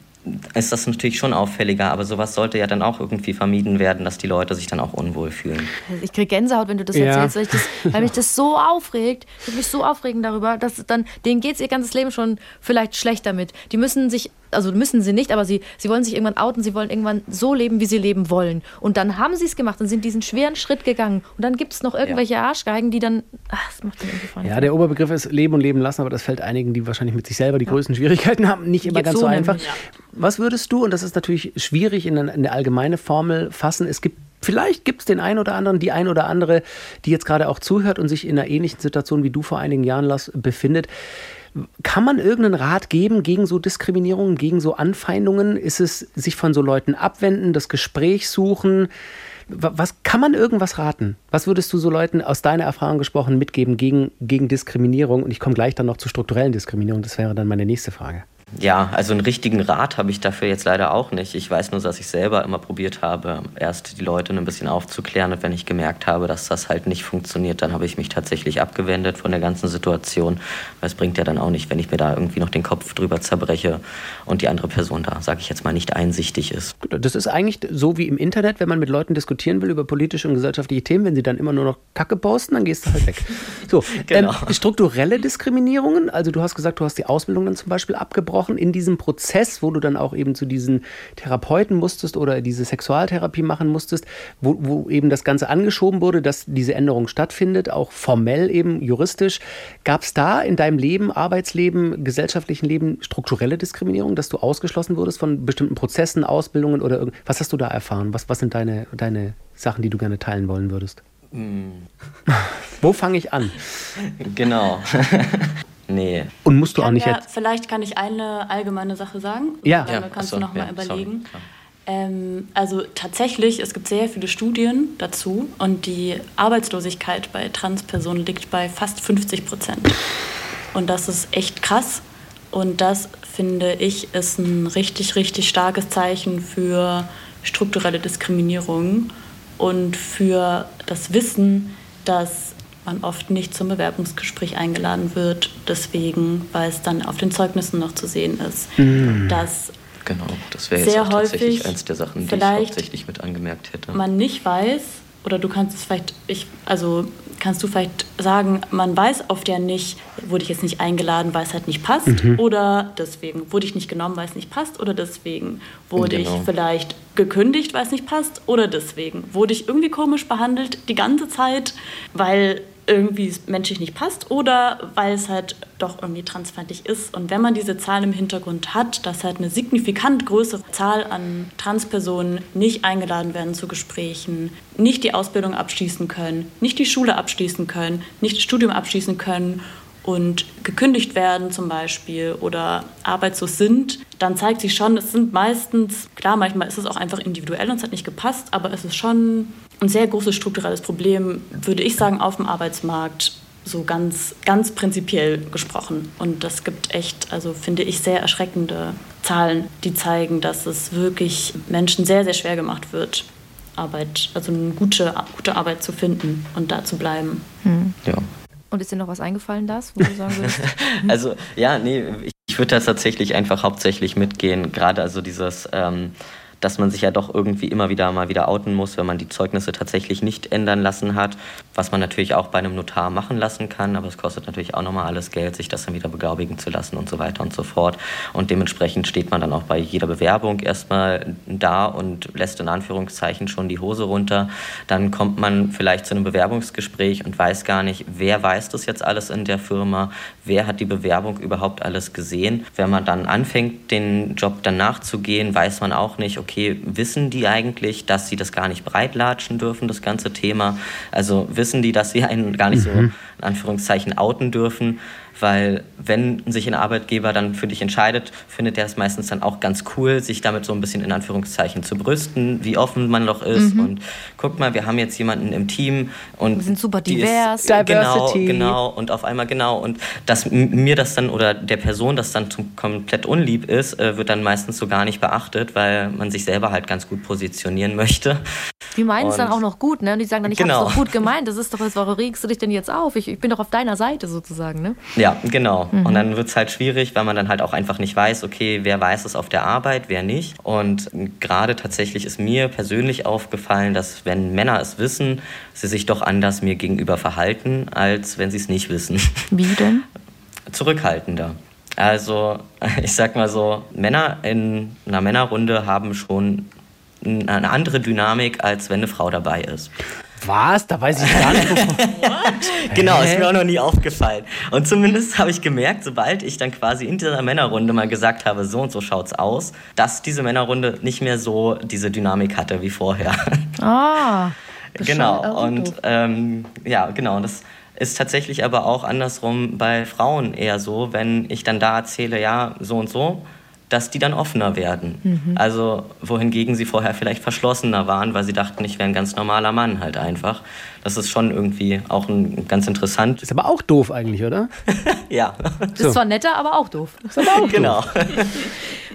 ist das natürlich schon auffälliger, aber sowas sollte ja dann auch irgendwie vermieden werden, dass die Leute sich dann auch unwohl fühlen. Ich kriege Gänsehaut, wenn du das ja. erzählst, weil, das, weil, mich das so aufregt. Ich würde mich so aufregen darüber, dass dann, denen geht es ihr ganzes Leben schon vielleicht schlecht damit. Die müssen sich also müssen sie nicht, aber sie, sie wollen sich irgendwann outen, sie wollen irgendwann so leben, wie sie leben wollen. Und dann haben sie es gemacht und sind diesen schweren Schritt gegangen. Und dann gibt es noch irgendwelche ja. Arschgeigen, die dann, ach, das macht dann irgendwie Freunde. Ja, der Oberbegriff ist Leben und Leben lassen, aber das fällt einigen, die wahrscheinlich mit sich selber die ja. größten Schwierigkeiten haben, nicht immer ganz so, so einfach. Ja. Was würdest du, und das ist natürlich schwierig in eine, in eine allgemeine Formel fassen, es gibt Vielleicht gibt es den einen oder anderen, die ein oder andere, die jetzt gerade auch zuhört und sich in einer ähnlichen Situation wie du vor einigen Jahren Lars, befindet. Kann man irgendeinen Rat geben gegen so Diskriminierungen, gegen so Anfeindungen? Ist es sich von so Leuten abwenden, das Gespräch suchen? Was kann man irgendwas raten? Was würdest du so Leuten aus deiner Erfahrung gesprochen mitgeben gegen, gegen Diskriminierung? Und ich komme gleich dann noch zu strukturellen Diskriminierung. Das wäre dann meine nächste Frage. Ja, also einen richtigen Rat habe ich dafür jetzt leider auch nicht. Ich weiß nur, dass ich selber immer probiert habe, erst die Leute ein bisschen aufzuklären. Und wenn ich gemerkt habe, dass das halt nicht funktioniert, dann habe ich mich tatsächlich abgewendet von der ganzen Situation. Weil es bringt ja dann auch nicht, wenn ich mir da irgendwie noch den Kopf drüber zerbreche und die andere Person da, sage ich jetzt mal, nicht einsichtig ist. Das ist eigentlich so wie im Internet, wenn man mit Leuten diskutieren will über politische und gesellschaftliche Themen, wenn sie dann immer nur noch Kacke posten, dann gehst du halt weg. So, genau. ähm, strukturelle Diskriminierungen, also du hast gesagt, du hast die Ausbildung dann zum Beispiel abgebrochen angesprochen, in diesem Prozess, wo du dann auch eben zu diesen Therapeuten musstest oder diese Sexualtherapie machen musstest, wo, wo eben das Ganze angeschoben wurde, dass diese Änderung stattfindet, auch formell eben juristisch. Gab es da in deinem Leben, Arbeitsleben, gesellschaftlichen Leben strukturelle Diskriminierung, dass du ausgeschlossen wurdest von bestimmten Prozessen, Ausbildungen oder irgend was hast du da erfahren? Was, was sind deine, deine Sachen, die du gerne teilen wollen würdest? Mm. Wo fange ich an? Genau. Nee. Und musst du auch nicht ja, jetzt. Vielleicht kann ich eine allgemeine Sache sagen. Ja. Dann ja, kannst so, du noch mal ja, überlegen. ähm, also tatsächlich, es gibt sehr viele Studien dazu und die Arbeitslosigkeit bei Transpersonen liegt bei fast 50 Prozent. Und das ist echt krass. Und das finde ich ist ein richtig, richtig starkes Zeichen für strukturelle Diskriminierung und für das Wissen, dass man oft nicht zum Bewerbungsgespräch eingeladen wird, deswegen, weil es dann auf den Zeugnissen noch zu sehen ist, mm. dass genau, das wäre jetzt auch tatsächlich eins der Sachen, die ich hauptsächlich mit angemerkt hätte. Man nicht weiß, oder du kannst es vielleicht, ich, also kannst du vielleicht sagen, man weiß oft ja nicht, wurde ich jetzt nicht eingeladen, weil es halt nicht passt, mhm. oder deswegen wurde ich nicht genommen, weil es nicht passt, oder deswegen wurde genau. ich vielleicht gekündigt, weil es nicht passt, oder deswegen wurde ich irgendwie komisch behandelt die ganze Zeit, weil irgendwie menschlich nicht passt oder weil es halt doch irgendwie transfeindlich ist. Und wenn man diese Zahlen im Hintergrund hat, dass halt eine signifikant größere Zahl an Transpersonen nicht eingeladen werden zu Gesprächen, nicht die Ausbildung abschließen können, nicht die Schule abschließen können, nicht das Studium abschließen können und gekündigt werden zum Beispiel oder arbeitslos sind, dann zeigt sich schon, es sind meistens, klar, manchmal ist es auch einfach individuell und es hat nicht gepasst, aber es ist schon ein sehr großes strukturelles Problem, würde ich sagen, auf dem Arbeitsmarkt, so ganz, ganz prinzipiell gesprochen. Und das gibt echt, also finde ich, sehr erschreckende Zahlen, die zeigen, dass es wirklich Menschen sehr, sehr schwer gemacht wird, Arbeit, also eine gute, gute Arbeit zu finden und da zu bleiben. Hm. Ja. Und ist dir noch was eingefallen, das, wo du sagen würdest? also, ja, nee, ich würde da tatsächlich einfach hauptsächlich mitgehen. Gerade also dieses, ähm, dass man sich ja doch irgendwie immer wieder mal wieder outen muss, wenn man die Zeugnisse tatsächlich nicht ändern lassen hat, was man natürlich auch bei einem Notar machen lassen kann, aber es kostet natürlich auch nochmal alles Geld, sich das dann wieder beglaubigen zu lassen und so weiter und so fort. Und dementsprechend steht man dann auch bei jeder Bewerbung erstmal da und lässt in Anführungszeichen schon die Hose runter. Dann kommt man vielleicht zu einem Bewerbungsgespräch und weiß gar nicht, wer weiß das jetzt alles in der Firma, wer hat die Bewerbung überhaupt alles gesehen. Wenn man dann anfängt, den Job danach zu gehen, weiß man auch nicht, okay, okay, wissen die eigentlich, dass sie das gar nicht breitlatschen dürfen, das ganze Thema? Also wissen die, dass sie einen gar nicht mhm. so in Anführungszeichen outen dürfen? weil wenn sich ein Arbeitgeber dann für dich entscheidet, findet er es meistens dann auch ganz cool, sich damit so ein bisschen in Anführungszeichen zu brüsten, wie offen man doch ist. Mhm. Und guck mal, wir haben jetzt jemanden im Team und wir sind super divers, ist, genau, genau und auf einmal genau und dass mir das dann oder der Person das dann komplett unlieb ist, äh, wird dann meistens so gar nicht beachtet, weil man sich selber halt ganz gut positionieren möchte. Die meinen es dann auch noch gut, ne? Und die sagen dann, ich genau. habe es doch gut gemeint. Das ist doch, warum regst du dich denn jetzt auf? Ich, ich bin doch auf deiner Seite sozusagen, ne? Ja, genau. Mhm. Und dann wird es halt schwierig, weil man dann halt auch einfach nicht weiß, okay, wer weiß es auf der Arbeit, wer nicht. Und gerade tatsächlich ist mir persönlich aufgefallen, dass wenn Männer es wissen, sie sich doch anders mir gegenüber verhalten, als wenn sie es nicht wissen. Wie denn? Zurückhaltender. Also, ich sag mal so, Männer in einer Männerrunde haben schon eine andere Dynamik, als wenn eine Frau dabei ist. Was? Da weiß ich gar nicht. genau, ist mir auch noch nie aufgefallen. Und zumindest habe ich gemerkt, sobald ich dann quasi in dieser Männerrunde mal gesagt habe, so und so schaut's aus, dass diese Männerrunde nicht mehr so diese Dynamik hatte wie vorher. Ah. genau. Und ähm, ja, genau. Und das ist tatsächlich aber auch andersrum bei Frauen eher so, wenn ich dann da erzähle, ja, so und so dass die dann offener werden. Mhm. Also wohingegen sie vorher vielleicht verschlossener waren, weil sie dachten, ich wäre ein ganz normaler Mann halt einfach. Das ist schon irgendwie auch ein, ganz interessant. Ist aber auch doof eigentlich, oder? ja. Das ist zwar netter, aber auch doof. Ist aber auch genau. Doof.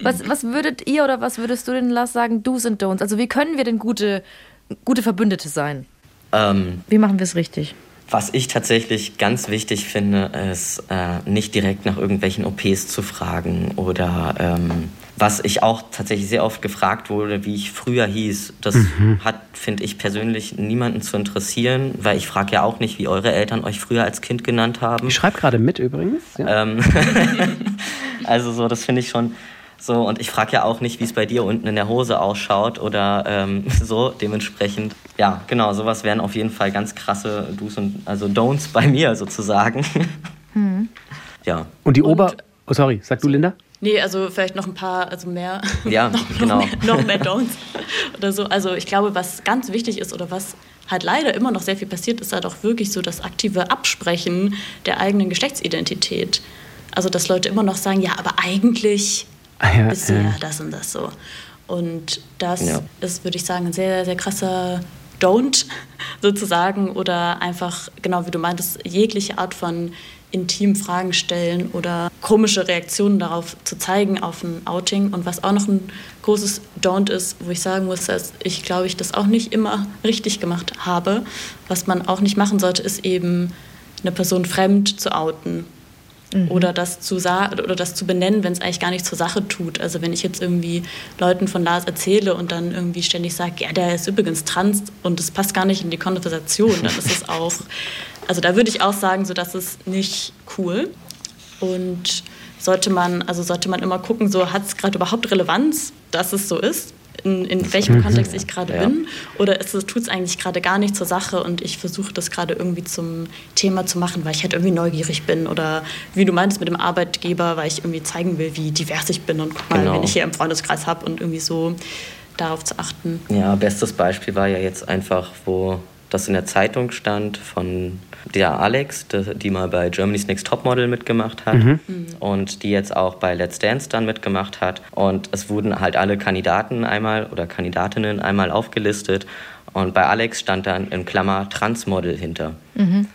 Was, was würdet ihr oder was würdest du denn, Lars, sagen, Do's und Don'ts? Also wie können wir denn gute, gute Verbündete sein? Ähm, wie machen wir es richtig? Was ich tatsächlich ganz wichtig finde, ist äh, nicht direkt nach irgendwelchen OPs zu fragen oder ähm, was ich auch tatsächlich sehr oft gefragt wurde, wie ich früher hieß. Das mhm. hat, finde ich persönlich, niemanden zu interessieren, weil ich frage ja auch nicht, wie eure Eltern euch früher als Kind genannt haben. Ich schreibe gerade mit übrigens. Ja. Ähm also so, das finde ich schon so, und ich frage ja auch nicht, wie es bei dir unten in der Hose ausschaut oder ähm, so. Dementsprechend, ja, genau, sowas wären auf jeden Fall ganz krasse Do's und also Don'ts bei mir sozusagen. Hm. Ja. Und die Ober. Oh, sorry, sag du, Linda? Nee, also vielleicht noch ein paar, also mehr. Ja, noch, genau. Noch mehr, noch mehr Don'ts oder so. Also ich glaube, was ganz wichtig ist oder was halt leider immer noch sehr viel passiert, ist halt auch wirklich so das aktive Absprechen der eigenen Geschlechtsidentität. Also dass Leute immer noch sagen, ja, aber eigentlich ah, ja, bist du ja das und das so. Und das ja. ist, würde ich sagen, ein sehr, sehr krasser Don't sozusagen oder einfach, genau wie du meintest, jegliche Art von intim Fragen stellen oder komische Reaktionen darauf zu zeigen auf ein Outing. Und was auch noch ein großes Don't ist, wo ich sagen muss, dass ich glaube ich das auch nicht immer richtig gemacht habe. Was man auch nicht machen sollte, ist eben eine Person fremd zu outen Mhm. Oder, das zu oder das zu benennen, wenn es eigentlich gar nichts zur Sache tut. Also wenn ich jetzt irgendwie Leuten von Lars erzähle und dann irgendwie ständig sage, ja, der ist übrigens trans und das passt gar nicht in die Konversation, dann ist es auch, also da würde ich auch sagen, so das ist nicht cool. Und sollte man, also sollte man immer gucken, so hat es gerade überhaupt Relevanz, dass es so ist in, in welchem mhm. Kontext ich gerade ja. bin? Oder tut es eigentlich gerade gar nicht zur Sache und ich versuche das gerade irgendwie zum Thema zu machen, weil ich halt irgendwie neugierig bin? Oder wie du meinst mit dem Arbeitgeber, weil ich irgendwie zeigen will, wie divers ich bin und guck mal, genau. wen ich hier im Freundeskreis habe und irgendwie so darauf zu achten. Ja, bestes Beispiel war ja jetzt einfach, wo das in der Zeitung stand von der Alex, die mal bei Germany's Next Topmodel mitgemacht hat mhm. und die jetzt auch bei Let's Dance dann mitgemacht hat. Und es wurden halt alle Kandidaten einmal oder Kandidatinnen einmal aufgelistet und bei Alex stand dann in Klammer Transmodel hinter. Mhm.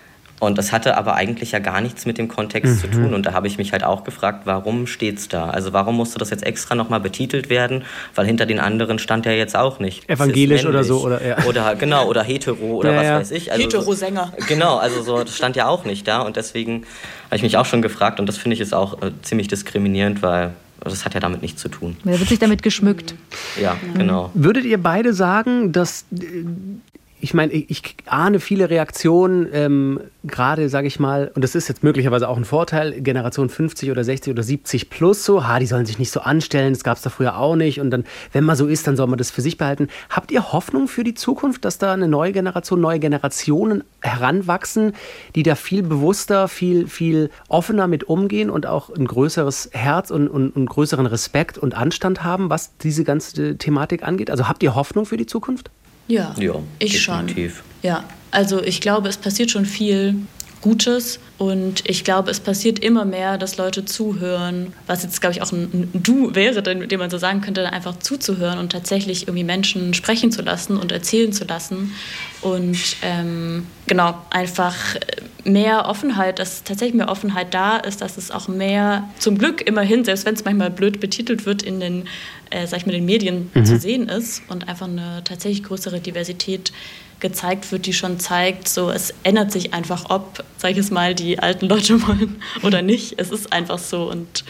Und das hatte aber eigentlich ja gar nichts mit dem Kontext Mhm. zu tun. Und da habe ich mich halt auch gefragt, warum steht's da? Also warum musste das jetzt extra nochmal betitelt werden? Weil hinter den anderen stand ja jetzt auch nicht. Evangelisch oder so, oder- ja. Oder genau, oder hetero oder Ja, was ja. weiß ich. Also, Hetero-Sänger. Genau, also so, das stand ja auch nicht da. Und deswegen habe ich mich auch schon gefragt. Und das finde ich ist auch äh, ziemlich diskriminierend, weil das hat ja damit nichts zu tun. Da wird sich damit geschmückt. Ja, genau. Würdet ihr beide sagen, dass äh, ich meine, ich, ahne viele Reaktionen, ähm, gerade sage ich mal, und das ist jetzt möglicherweise auch ein Vorteil, Generation 50 oder 60 oder 70 plus so, ha, die sollen sich nicht so anstellen, das gab es da früher auch nicht und dann, wenn man so ist, dann soll man das für sich behalten. Habt ihr Hoffnung für die Zukunft, dass da eine neue Generation, neue Generationen heranwachsen, die da viel bewusster, viel, viel offener mit umgehen und auch ein größeres Herz und, und, und größeren Respekt und Anstand haben, was diese ganze Thematik angeht? Also habt ihr Hoffnung für die Zukunft? Ja, Ja, ich schon. definitiv. Ja, also ich glaube, es passiert schon viel Gutes. Und ich glaube, es passiert immer mehr, dass Leute zuhören, was jetzt, glaube ich, auch ein, ein Du wäre, dem dem man so sagen könnte, einfach zuzuhören und tatsächlich irgendwie Menschen sprechen zu lassen und erzählen zu lassen. Und ähm, genau, einfach mehr Offenheit, dass tatsächlich mehr Offenheit da ist, dass es auch mehr, zum Glück immerhin, selbst wenn es manchmal blöd betitelt wird, in den, äh, sag ich mal, den Medien zu sehen ist und einfach eine tatsächlich größere Diversität gezeigt wird, die schon zeigt, so es ändert sich einfach, ob, sag ich es mal, die alten Leute wollen oder nicht. Es ist einfach so und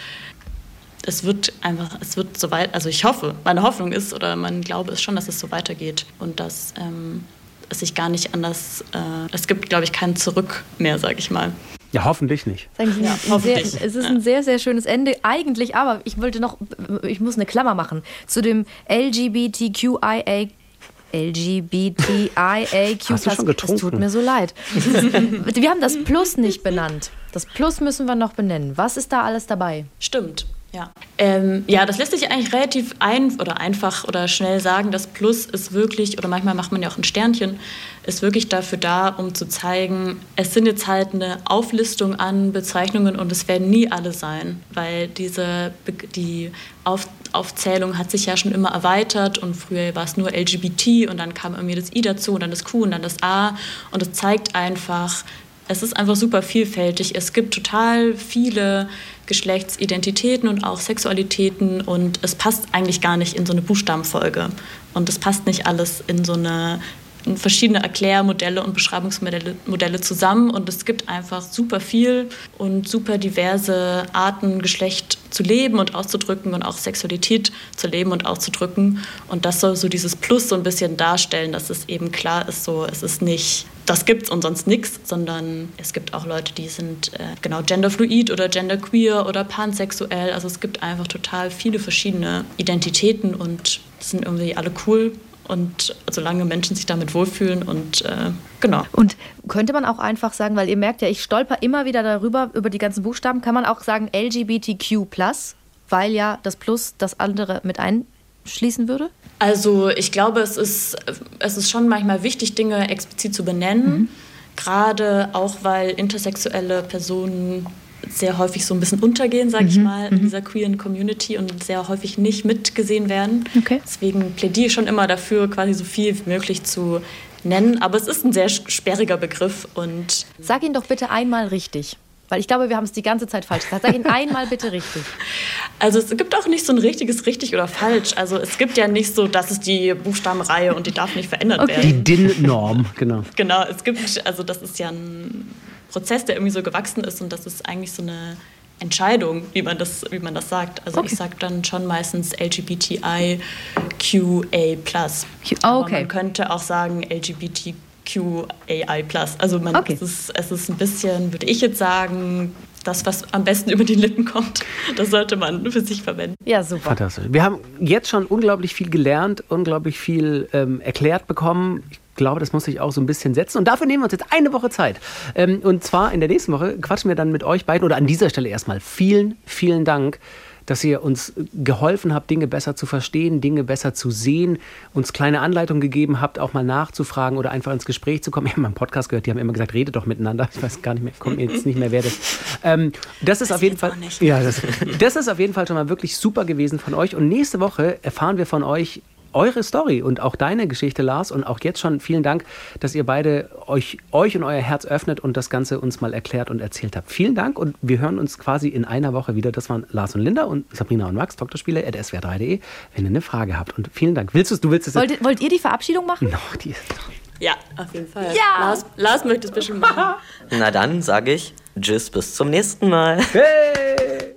es wird einfach, es wird so weit, also ich hoffe, meine Hoffnung ist oder mein Glaube ist schon, dass es so weitergeht und dass ähm, es sich gar nicht anders, äh, es gibt, glaube ich, kein Zurück mehr, sag ich mal. Ja, hoffentlich nicht. Ist eigentlich Ja, ein sehr, hoffentlich. es ist ein sehr, sehr schönes Ende. Eigentlich, aber ich wollte noch, ich muss eine Klammer machen zu dem LGBTQIA. LGBTIAQ+. Hast du schon getrunken? Es tut mir so leid. Wir haben das Plus nicht benannt. Das Plus müssen wir noch benennen. Was ist da alles dabei? Stimmt, ja. Ähm, ja, das lässt sich eigentlich relativ ein oder einfach oder schnell sagen. Das Plus ist wirklich, oder manchmal macht man ja auch ein Sternchen, ist wirklich dafür da, um zu zeigen, es sind jetzt halt eine Auflistung an Bezeichnungen und es werden nie alle sein, weil diese die Auf Aufzählung hat sich ja schon immer erweitert und früher war es nur LGBT und dann kam irgendwie das I dazu und dann das Q und dann das A und es zeigt einfach, es ist einfach super vielfältig. Es gibt total viele Geschlechtsidentitäten und auch Sexualitäten und es passt eigentlich gar nicht in so eine Buchstabenfolge. Und es passt nicht alles in so eine in verschiedene Erklärmodelle und Beschreibungsmodelle Modelle zusammen und es gibt einfach super viel und super diverse Arten, Geschlecht zu leben und auszudrücken und auch Sexualität zu leben und auszudrücken. Und das soll so dieses Plus so ein bisschen darstellen, dass es eben klar ist, so es ist nicht, das gibt's und sonst nichts, sondern es gibt auch Leute, die sind äh, genau genderfluid oder genderqueer oder pansexuell. Also es gibt einfach total viele verschiedene Identitäten und sind irgendwie alle cool. Und solange Menschen sich damit wohlfühlen und äh, genau. Und könnte man auch einfach sagen, weil ihr merkt ja, ich stolper immer wieder darüber, über die ganzen Buchstaben, kann man auch sagen LGBTQ+, weil ja das Plus das andere mit einschließen würde? Also ich glaube, es ist, es ist schon manchmal wichtig, Dinge explizit zu benennen. Gerade auch, weil intersexuelle Personen sehr häufig so ein bisschen untergehen, sage ich mal, in dieser queeren Community und sehr häufig nicht mitgesehen werden. Okay. Deswegen plädiere ich schon immer dafür, quasi so viel wie möglich zu nennen. Aber es ist ein sehr sperriger Begriff und Sag ihn doch bitte einmal richtig. Weil ich glaube, wir haben es die ganze Zeit falsch gesagt. Sag ihn einmal bitte richtig. Also es gibt auch nicht so ein richtiges richtig oder falsch. Also es gibt ja nicht so, das ist die Buchstabenreihe und die darf nicht verändert Okay. werden. Die DIN-Norm, genau. Genau, es gibt, also das ist ja ein Prozess, der irgendwie so gewachsen ist und das ist eigentlich so eine Entscheidung, wie man das, wie man das sagt. Also Okay. ich sage dann schon meistens LGBTIQA+. Aber okay. man könnte auch sagen LGBTQAI+. Also man, Okay. es, ist, es ist ein bisschen, würde ich jetzt sagen, das, was am besten über die Lippen kommt, das sollte man für sich verwenden. Ja, super. Fantastisch. Wir haben jetzt schon unglaublich viel gelernt, unglaublich viel ähm, erklärt bekommen. Ich glaube, das muss sich auch so ein bisschen setzen. Und dafür nehmen wir uns jetzt eine Woche Zeit. Ähm, und zwar in der nächsten Woche quatschen wir dann mit euch beiden oder an dieser Stelle erstmal vielen, vielen Dank, dass ihr uns geholfen habt, Dinge besser zu verstehen, Dinge besser zu sehen, uns kleine Anleitungen gegeben habt, auch mal nachzufragen oder einfach ins Gespräch zu kommen. Ich habe mal einen Podcast gehört, die haben immer gesagt, redet doch miteinander. Ich weiß gar nicht mehr, kommt mir jetzt nicht mehr, wer das. Ähm, das ist Weiß auf jeden Fall. Ja, das, das ist auf jeden Fall schon mal wirklich super gewesen von euch. Und nächste Woche erfahren wir von euch eure Story und auch deine Geschichte, Lars. Und auch jetzt schon vielen Dank, dass ihr beide euch, euch und euer Herz öffnet und das Ganze uns mal erklärt und erzählt habt. Vielen Dank und wir hören uns quasi in einer Woche wieder. Das waren Lars und Linda und Sabrina und Max, Doktorspiele at swr3.de, wenn ihr eine Frage habt. Und vielen Dank. Willst du du willst es wollt, wollt ihr die Verabschiedung machen? No, die ja, auf jeden Fall. Ja. Lars, Lars möchte es bestimmt machen. Na dann sage ich Tschüss, bis zum nächsten Mal. Hey!